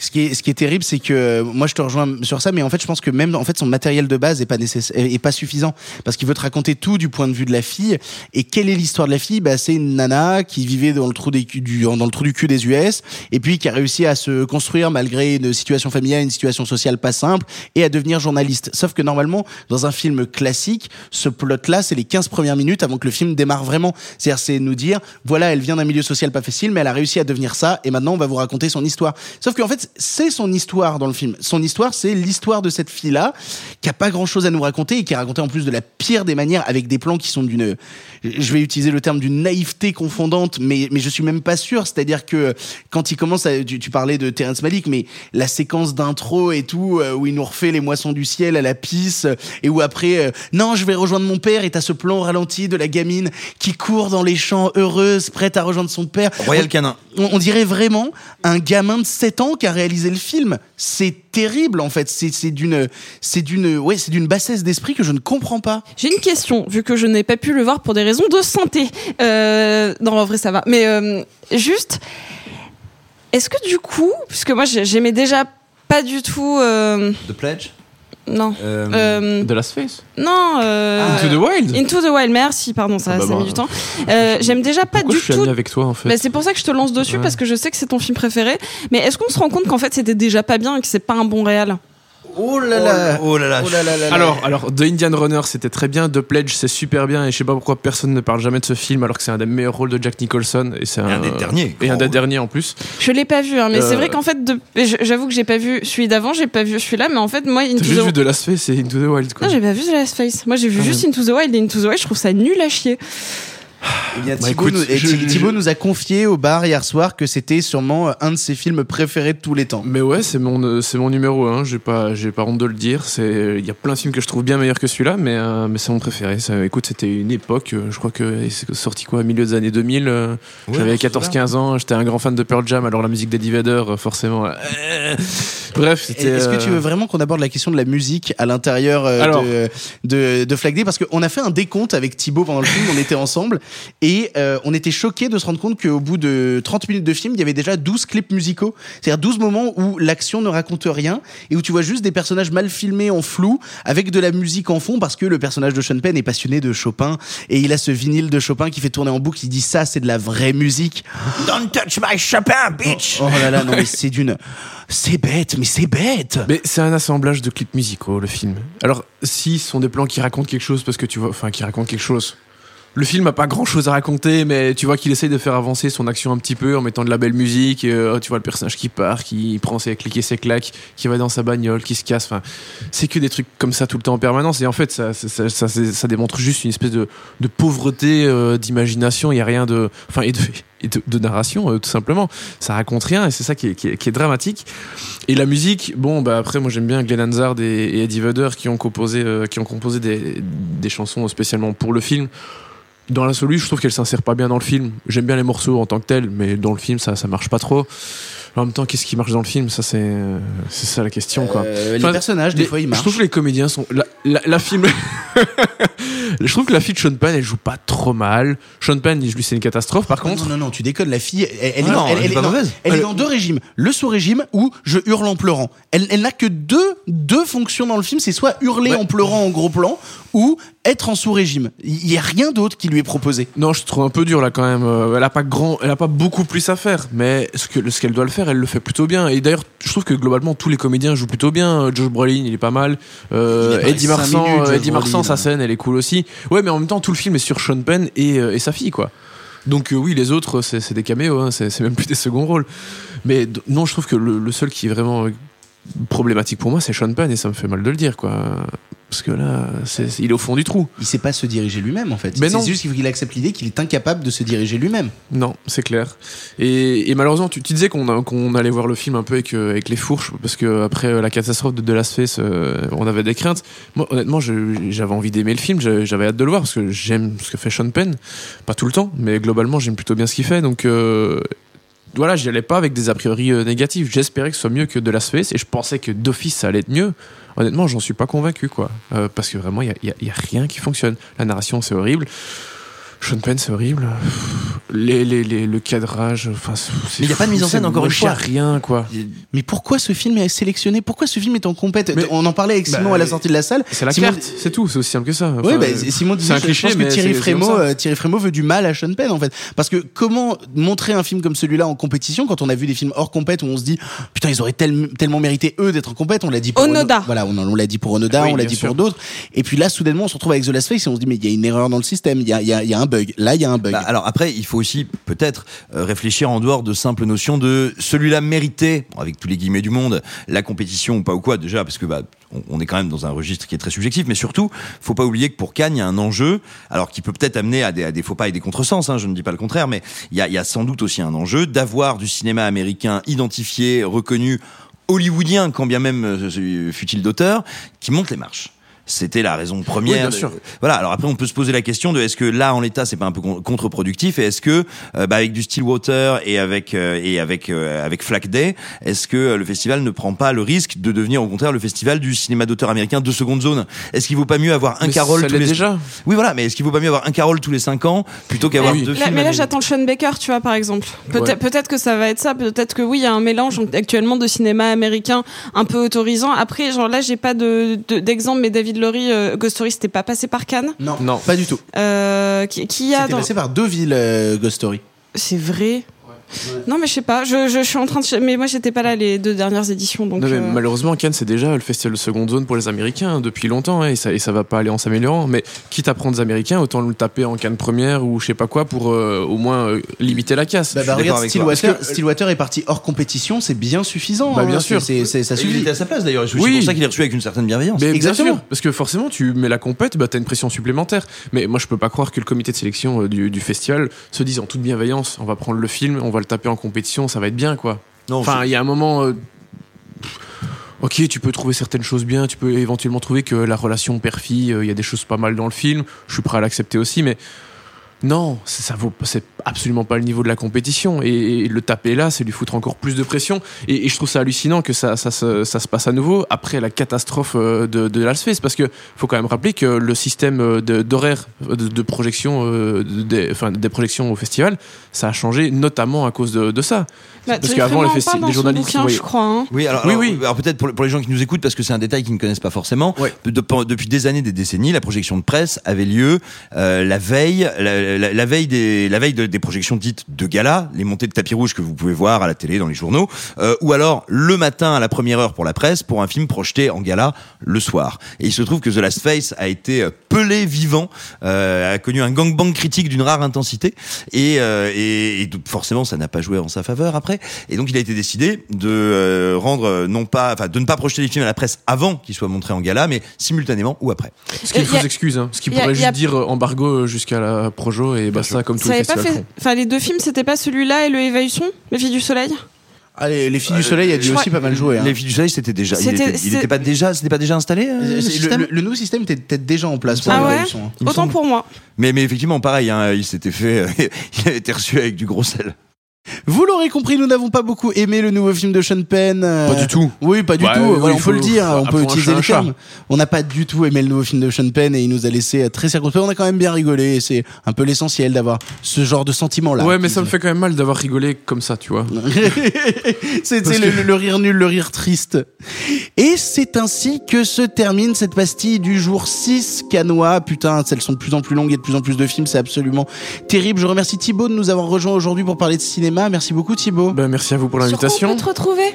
Ce qui est, ce qui est terrible, c'est que euh, moi je te rejoins sur ça, mais en fait je pense que même en fait son matériel de base est pas nécessaire, est pas suffisant parce qu'il veut te raconter tout du point de vue de la fille. Et quelle est l'histoire de la fille? Bah c'est une nana qui vivait dans le trou du cul des US et puis qui a réussi à se construire malgré une situation familiale, une situation sociale pas simple et à devenir journaliste. Sauf que normalement dans un film classique, ce plot-là c'est les 15 premières minutes avant que le film démarre vraiment. C'est-à-dire c'est nous dire voilà elle vient d'un milieu social pas facile mais elle a réussi à devenir ça et maintenant on va vous raconter son histoire. Sauf qu'en fait c'est son histoire dans le film. Son histoire, c'est l'histoire de cette fille-là qui a pas grand-chose à nous raconter et qui est racontée en plus de la pire des manières avec des plans qui sont d'une, je vais utiliser le terme d'une naïveté confondante, mais mais je suis même pas sûr. C'est-à-dire que quand il commence, à, tu, tu parlais de Terrence Malick, mais la séquence d'intro et tout euh, où il nous refait les moissons du ciel à la pisse et où après, euh, non, je vais rejoindre mon père et t'as ce plan ralenti de la gamine qui court dans les champs heureuse, prête à rejoindre son père. Royal On- Canin. on, on dirait vraiment un gamin de 7 ans qui a réalisé le film. C'est terrible en fait. C'est c'est d'une, c'est d'une, ouais, c'est d'une bassesse d'esprit que je ne comprends pas. J'ai une question, vu que je n'ai pas pu le voir pour des raisons de santé. Euh, non, en vrai, ça va. Mais euh, juste, est-ce que du coup, puisque moi j'ai- j'aimais déjà pas du tout. euh, The Pledge? Non. Euh, Euh, De Last Face non. euh, Into the Wild Into the Wild, merci, pardon, ça, Ah bah ça a mis bah. du temps. Euh, J'aime déjà pas du je suis tout. avec toi en fait Bah, c'est pour ça que je te lance dessus Ouais. parce que je sais que c'est ton film préféré. Mais est-ce qu'on se rend compte qu'en fait c'était déjà pas bien et que c'est pas un bon réal? Oh là là. Oh là là. Oh. Alors, alors, The Indian Runner, c'était très bien. The Pledge, c'est super bien. Et je sais pas pourquoi personne ne parle jamais de ce film, alors que c'est un des meilleurs rôles de Jack Nicholson. Et c'est un, un des derniers. Et un des derniers en plus. Je l'ai pas vu, hein, mais Euh, c'est vrai qu'en fait, de- j'avoue que j'ai pas vu celui d'avant, j'ai pas vu celui-là, mais en fait, moi, Into T'as juste the vu The Last Face et Into the Wild, quoi. Non, j'ai pas vu The Last Face. Moi, j'ai vu Ah, juste. Into the Wild et Into the Wild, je trouve ça nul à chier. Eh bien, Bah, Thibaut, écoute, nous, et je- Thi- je- Thibaut nous a confié au bar hier soir que c'était sûrement euh, un de ses films préférés de tous les temps. Mais ouais, c'est mon, euh, c'est mon numéro 1. J'ai pas, j'ai pas honte de le dire. C'est, il y a plein de films que je trouve bien meilleurs que celui-là, mais, euh, mais c'est mon préféré. Ça, écoute, c'était une époque. je crois que c'est sorti quoi, au milieu des années 2000. euh, Ouais, J'avais c'est 14-15 ans. J'étais un grand fan de Pearl Jam. Alors la musique d'Eddie Vedder, euh, forcément. euh, Bref, c'était. Est-ce que tu veux vraiment qu'on aborde la question de la musique à l'intérieur euh, Alors. de, de, de Flag Day? Parce qu'on a fait un décompte avec Thibaut pendant le film, on était ensemble, et euh, on était choqués de se rendre compte qu'au bout de 30 minutes de film, il y avait déjà 12 clips musicaux. C'est-à-dire 12 moments où l'action ne raconte rien, et où tu vois juste des personnages mal filmés en flou, avec de la musique en fond, parce que le personnage de Sean Penn est passionné de Chopin, et il a ce vinyle de Chopin qui fait tourner en boucle, il dit ça, c'est de la vraie musique. Don't touch my Chopin, bitch Oh là là, non mais c'est d'une... C'est bête, mais c'est bête Mais c'est un assemblage de clips musicaux, le film. Alors, si ce sont des plans qui racontent quelque chose, parce que tu vois, enfin, qui racontent quelque chose. Le film a pas grand chose à raconter, mais tu vois qu'il essaye de faire avancer son action un petit peu en mettant de la belle musique. Euh, tu vois le personnage qui part, qui prend ses clics et ses claques, qui va dans sa bagnole, qui se casse. Enfin, c'est que des trucs comme ça tout le temps en permanence. Et en fait, ça, ça, démontre juste une espèce de, pauvreté euh, d'imagination. Il y a rien de, enfin, et de, narration, euh, tout simplement. Ça raconte rien, et c'est ça qui est, dramatique. Et la musique, bon, bah après, moi j'aime bien Glenn Hansard et, et Eddie Vedder qui ont composé, euh, qui ont composé des chansons spécialement pour le film. Dans la je trouve qu'elle s'insère pas bien dans le film. J'aime bien les morceaux en tant que tels, mais dans le film, ça, ça marche pas trop. En même temps, qu'est-ce qui marche dans le film? Ça, c'est, c'est ça la question, quoi. Euh, les personnages, des les- fois, ils Je marchent. trouve que les comédiens sont. La, la, la film. je trouve que la fille de Sean Penn, elle joue pas trop mal. Sean Penn, lui, c'est une catastrophe. Par contre, Non, non, non, tu déconnes. La fille, elle, elle Ah est, non, elle- elle est pas non, est dans deux régimes. Le sous-régime ou je hurle en pleurant. Elle, elle n'a que deux, deux fonctions dans le film. C'est soit hurler en pleurant en gros plan ou être en sous-régime. Il y a rien d'autre qui lui est proposé. Non, je trouve un peu dur là quand même. Euh, Elle a pas grand, elle a pas beaucoup plus à faire, mais ce que ce qu'elle doit le faire, elle le fait plutôt bien. Et d'ailleurs, je trouve que globalement tous les comédiens jouent plutôt bien. Euh, Josh Brolin, il est pas mal. Euh, Eddie Marsan, minutes, euh, Eddie Marsan, sa scène, elle est cool aussi. Ouais, mais en même temps, tout le film est sur Sean Penn et, et sa fille, quoi. Donc euh, oui, les autres, c'est des caméos, hein, c'est même plus des seconds rôles. Mais non, je trouve que le, le seul qui est vraiment problématique pour moi, c'est Sean Penn et ça me fait mal de le dire, quoi. Parce que là, c'est- il est au fond du trou. Il sait pas se diriger lui-même en fait. Mais c'est juste qu'il accepte l'idée qu'il est incapable de se diriger lui-même. Non, c'est clair. Et, et malheureusement, tu, tu disais qu'on allait voir le film un peu avec, euh, avec les fourches, parce que après la catastrophe de The Last Face, euh, on avait des craintes. Moi, honnêtement, je- j'avais envie d'aimer le film, j'avais j'avais hâte de le voir, parce que j'aime ce que fait Sean Penn. Pas tout le temps, mais globalement, j'aime plutôt bien ce qu'il fait. Donc euh, voilà, j'y allais pas avec des a priori euh, négatifs. J'espérais que ce soit mieux que The Last Face, et je pensais que d'office, ça allait être mieux. Honnêtement, j'en suis pas convaincu, quoi. Euh, parce que vraiment, il y a, a rien qui fonctionne. La narration, c'est horrible. Sean Penn, c'est horrible. Les, les, les- le cadrage, enfin, il n'y a pas de mise en scène encore une fois. rien, quoi. Mais pourquoi ce film est sélectionné? Pourquoi ce film est en compète? Mais- On en parlait avec Simon Bah, à la sortie de la salle. C'est la Simon- carte, c'est tout, c'est aussi simple que ça. Oui, bah, Simon disait, c'est un je cliché, pense que mais Thierry Frémaux, euh, Thierry Frémaux veut du mal à Sean Penn en fait, parce que comment montrer un film comme celui-là en compétition quand on a vu des films hors compète où on se dit putain ils auraient tel- tellement mérité eux d'être en compète, on l'a dit pour Onoda. Ono- voilà, on, on l'a dit pour Onoda, Oui, on l'a dit sûr. pour d'autres, et puis là soudainement on se retrouve avec The Last Face et on se dit mais il y a une erreur dans le système, il y a, il y a- y a un là il y a un bug. Bah, alors après, il faut aussi peut-être euh, réfléchir en dehors de simples notions de celui-là méritait, avec tous les guillemets du monde, la compétition ou pas ou quoi. Déjà parce que bah on, est quand même dans un registre qui est très subjectif, mais surtout, faut pas oublier que pour Cannes, il y a un enjeu, alors qui peut peut-être amener à des, faux pas et des contresens. Hein, je ne dis pas le contraire, mais il y a, y a sans doute aussi un enjeu d'avoir du cinéma américain identifié, reconnu hollywoodien, quand bien même euh, fut-il d'auteur, qui monte les marches. C'était la raison première. Oui, bien sûr. Voilà. Alors après, on peut se poser la question de est-ce que là, en l'état, c'est pas un peu con- contre-productif et est-ce que euh, bah, avec du Stillwater et avec euh, et avec euh, avec Flack Day, est-ce que euh, le festival ne prend pas le risque de devenir au contraire le festival du cinéma d'auteur américain de seconde zone? Est-ce qu'il vaut pas mieux avoir un Mais Carole ça tous les déjà. Oui, voilà. Mais est-ce qu'il vaut pas mieux avoir un Carole tous les cinq ans plutôt qu'avoir Mais- deux là, films mais là, j'attends le Sean Baker, tu vois, par exemple. Peut-être Ouais. peut-être que ça va être ça. Peut-être que oui, il y a un mélange actuellement de cinéma américain un peu autorisant. Après, genre là, j'ai pas de de- d'exemple, mais David Laurie, euh, Ghost Story, c'était pas passé par Cannes. Non, non, pas du tout. Euh, qui, qui a C'était dans... passé par deux villes, euh, Ghost Story. C'est vrai. Non, mais je sais pas. Je, je suis en train de. Mais moi, j'étais pas là les deux dernières éditions, donc. Non, mais euh, malheureusement, Cannes, c'est déjà le festival de seconde zone pour les Américains hein, depuis longtemps, hein, et, ça, et ça va pas aller en s'améliorant. Mais quitte à prendre des Américains, autant le taper en Cannes première ou je sais pas quoi pour euh, au moins euh, limiter la casse. Bah, bah, regarde. Stillwater, que- Stillwater est parti hors compétition, c'est bien suffisant. Bah, bien hein, sûr. c'est- c'est- ça suffit. Il était à sa place d'ailleurs. C'est Oui. pour ça qu'il est reçu avec une certaine bienveillance. Mais bien Exactement. sûr, parce que forcément, tu mets la compète, bah, t'as une pression supplémentaire. Mais moi, je peux pas croire que le comité de sélection euh, du, du festival se dise en toute bienveillance, on va prendre le film, on va le taper en compétition, ça va être bien, quoi. Non, enfin, il y a un moment. euh, Ok, tu peux trouver certaines choses bien, tu peux éventuellement trouver que la relation père-fille, euh, il y a des choses pas mal dans le film, je suis prêt à l'accepter aussi, mais non, c'est- ça vaut, c'est absolument pas le niveau de la compétition. Et, et le taper là, c'est lui foutre encore plus de pression. Et, et je trouve ça hallucinant que ça, ça, se- ça se passe à nouveau après la catastrophe euh, de, de. Parce que faut quand même rappeler que le système euh, de- d'horaire de, de projection, euh, de- des, enfin, des projections au festival, ça a changé notamment à cause de, de ça. bah, parce qu'avant, les, Frémont en festi- parle dans les journalistes. bouquin, voyaient- je crois. hein. Oui, alors, Oui, alors, oui. alors peut-être pour, pour les gens qui nous écoutent, parce que c'est un détail qu'ils ne connaissent pas forcément. de- de- depuis des années, des décennies, la projection de presse avait lieu euh, la veille, la, la- la veille des, la veille de- des projections dites de gala, les montées de tapis rouge que vous pouvez voir à la télé, dans les journaux, euh, ou alors le matin à la première heure pour la presse pour un film projeté en gala le soir. Et il se trouve que The Last Face a été euh, pelé vivant, euh, a connu un gangbang critique d'une rare intensité, et, euh, et, forcément ça n'a pas joué en sa faveur après. Et donc il a été décidé de euh, rendre non pas, enfin de ne pas projeter les films à la presse avant qu'ils soient montrés en gala, mais simultanément ou après. Ce qui est une fausse excuse. Hein. Ce qui pourrait juste a- dire embargo jusqu'à la et basta, comme tous Ça les avait pas festivals fait. Enfin, les deux films, c'était pas celui-là et le Évaluation, Les Filles du Soleil? Allez, les filles du soleil a dû aussi pas mal jouer. hein. Les filles du soleil c'était déjà, il C'était- était, il c'est- était pas déjà, c'était pas déjà installé euh, le C'est- le, système? le- le nouveau système était peut-être déjà en place pour Ah ouais hein. Autant pour moi. Mais, mais effectivement, pareil, hein, il s'était fait, il avait été reçu avec du gros sel. Vous l'aurez compris, nous n'avons pas beaucoup aimé le nouveau film de Sean Penn. euh, Pas du tout. Oui, pas du Ouais, tout. oui, Voilà, on il peut faut- le dire, on peut utiliser chat. termes. On n'a pas du tout aimé le nouveau film de Sean Penn et il nous a laissé euh, très circonspect. On a quand même bien rigolé. et C'est un peu l'essentiel d'avoir ce genre de sentiment-là. Ouais, mais ça me fait quand même mal d'avoir rigolé comme ça, tu vois. C'est le, que- le rire nul, le rire triste. Et c'est ainsi que se termine cette pastille du jour 6 canois. Putain, elles sont de plus en plus longues et de plus en plus de films. C'est absolument terrible. Je remercie Thibaut de nous avoir rejoints aujourd'hui pour parler de cinéma. Merci beaucoup Thibaut. Ben, merci à vous pour on l'invitation. peut te retrouver?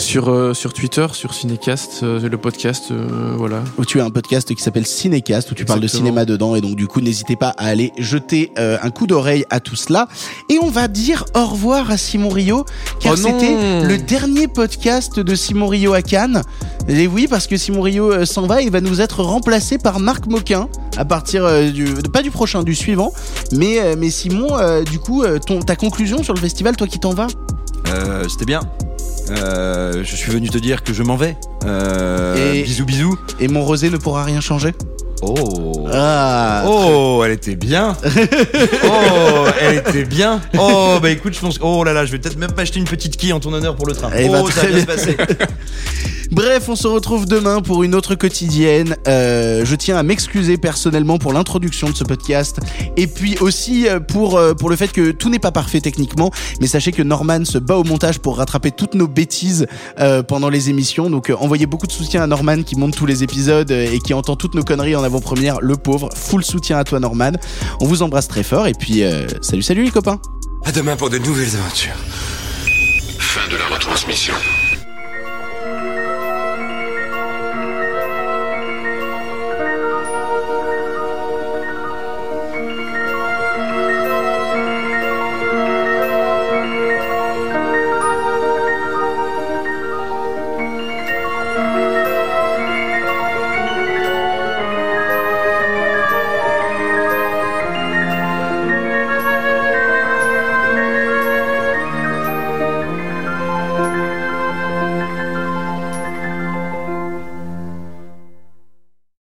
Sur, euh, sur Twitter, sur Cinécast, euh, le podcast, euh, voilà. où tu as un podcast qui s'appelle Cinécast où tu parles de cinéma dedans et donc du coup n'hésitez pas à aller jeter euh, un coup d'oreille à tout cela. Et on va dire au revoir à Simon Rio car Oh c'était le dernier podcast de Simon Rio à Cannes. Et oui parce que Simon Rio euh, s'en va il va nous être remplacé par Marc Moquin à partir euh, du pas du prochain du suivant. Mais euh, mais Simon euh, du coup euh, ton ta conclusion sur le festival toi qui t'en vas? Euh, c'était bien. Euh, je suis venu te dire que je m'en vais. Euh, Et- Bisous, bisous. et mon rosé ne pourra rien changer? Oh. ah Oh, elle était bien. oh, elle était bien. Oh, bah écoute, je pense. Oh là là, je vais peut-être même m'acheter une petite quille en ton honneur pour le train. Eh oh, bah, ça bien se passer. Bref, on se retrouve demain pour une autre quotidienne. Euh, je tiens à m'excuser personnellement pour l'introduction de ce podcast et puis aussi euh, pour euh, pour le fait que tout n'est pas parfait techniquement. Mais sachez que Norman se bat au montage pour rattraper toutes nos bêtises euh, pendant les émissions. Donc euh, envoyez beaucoup de soutien à Norman qui monte tous les épisodes et qui entend toutes nos conneries en avant-première. Le pauvre, full soutien à toi Norman. On vous embrasse très fort et puis euh, salut salut les copains. À demain pour de nouvelles aventures. Fin de la retransmission.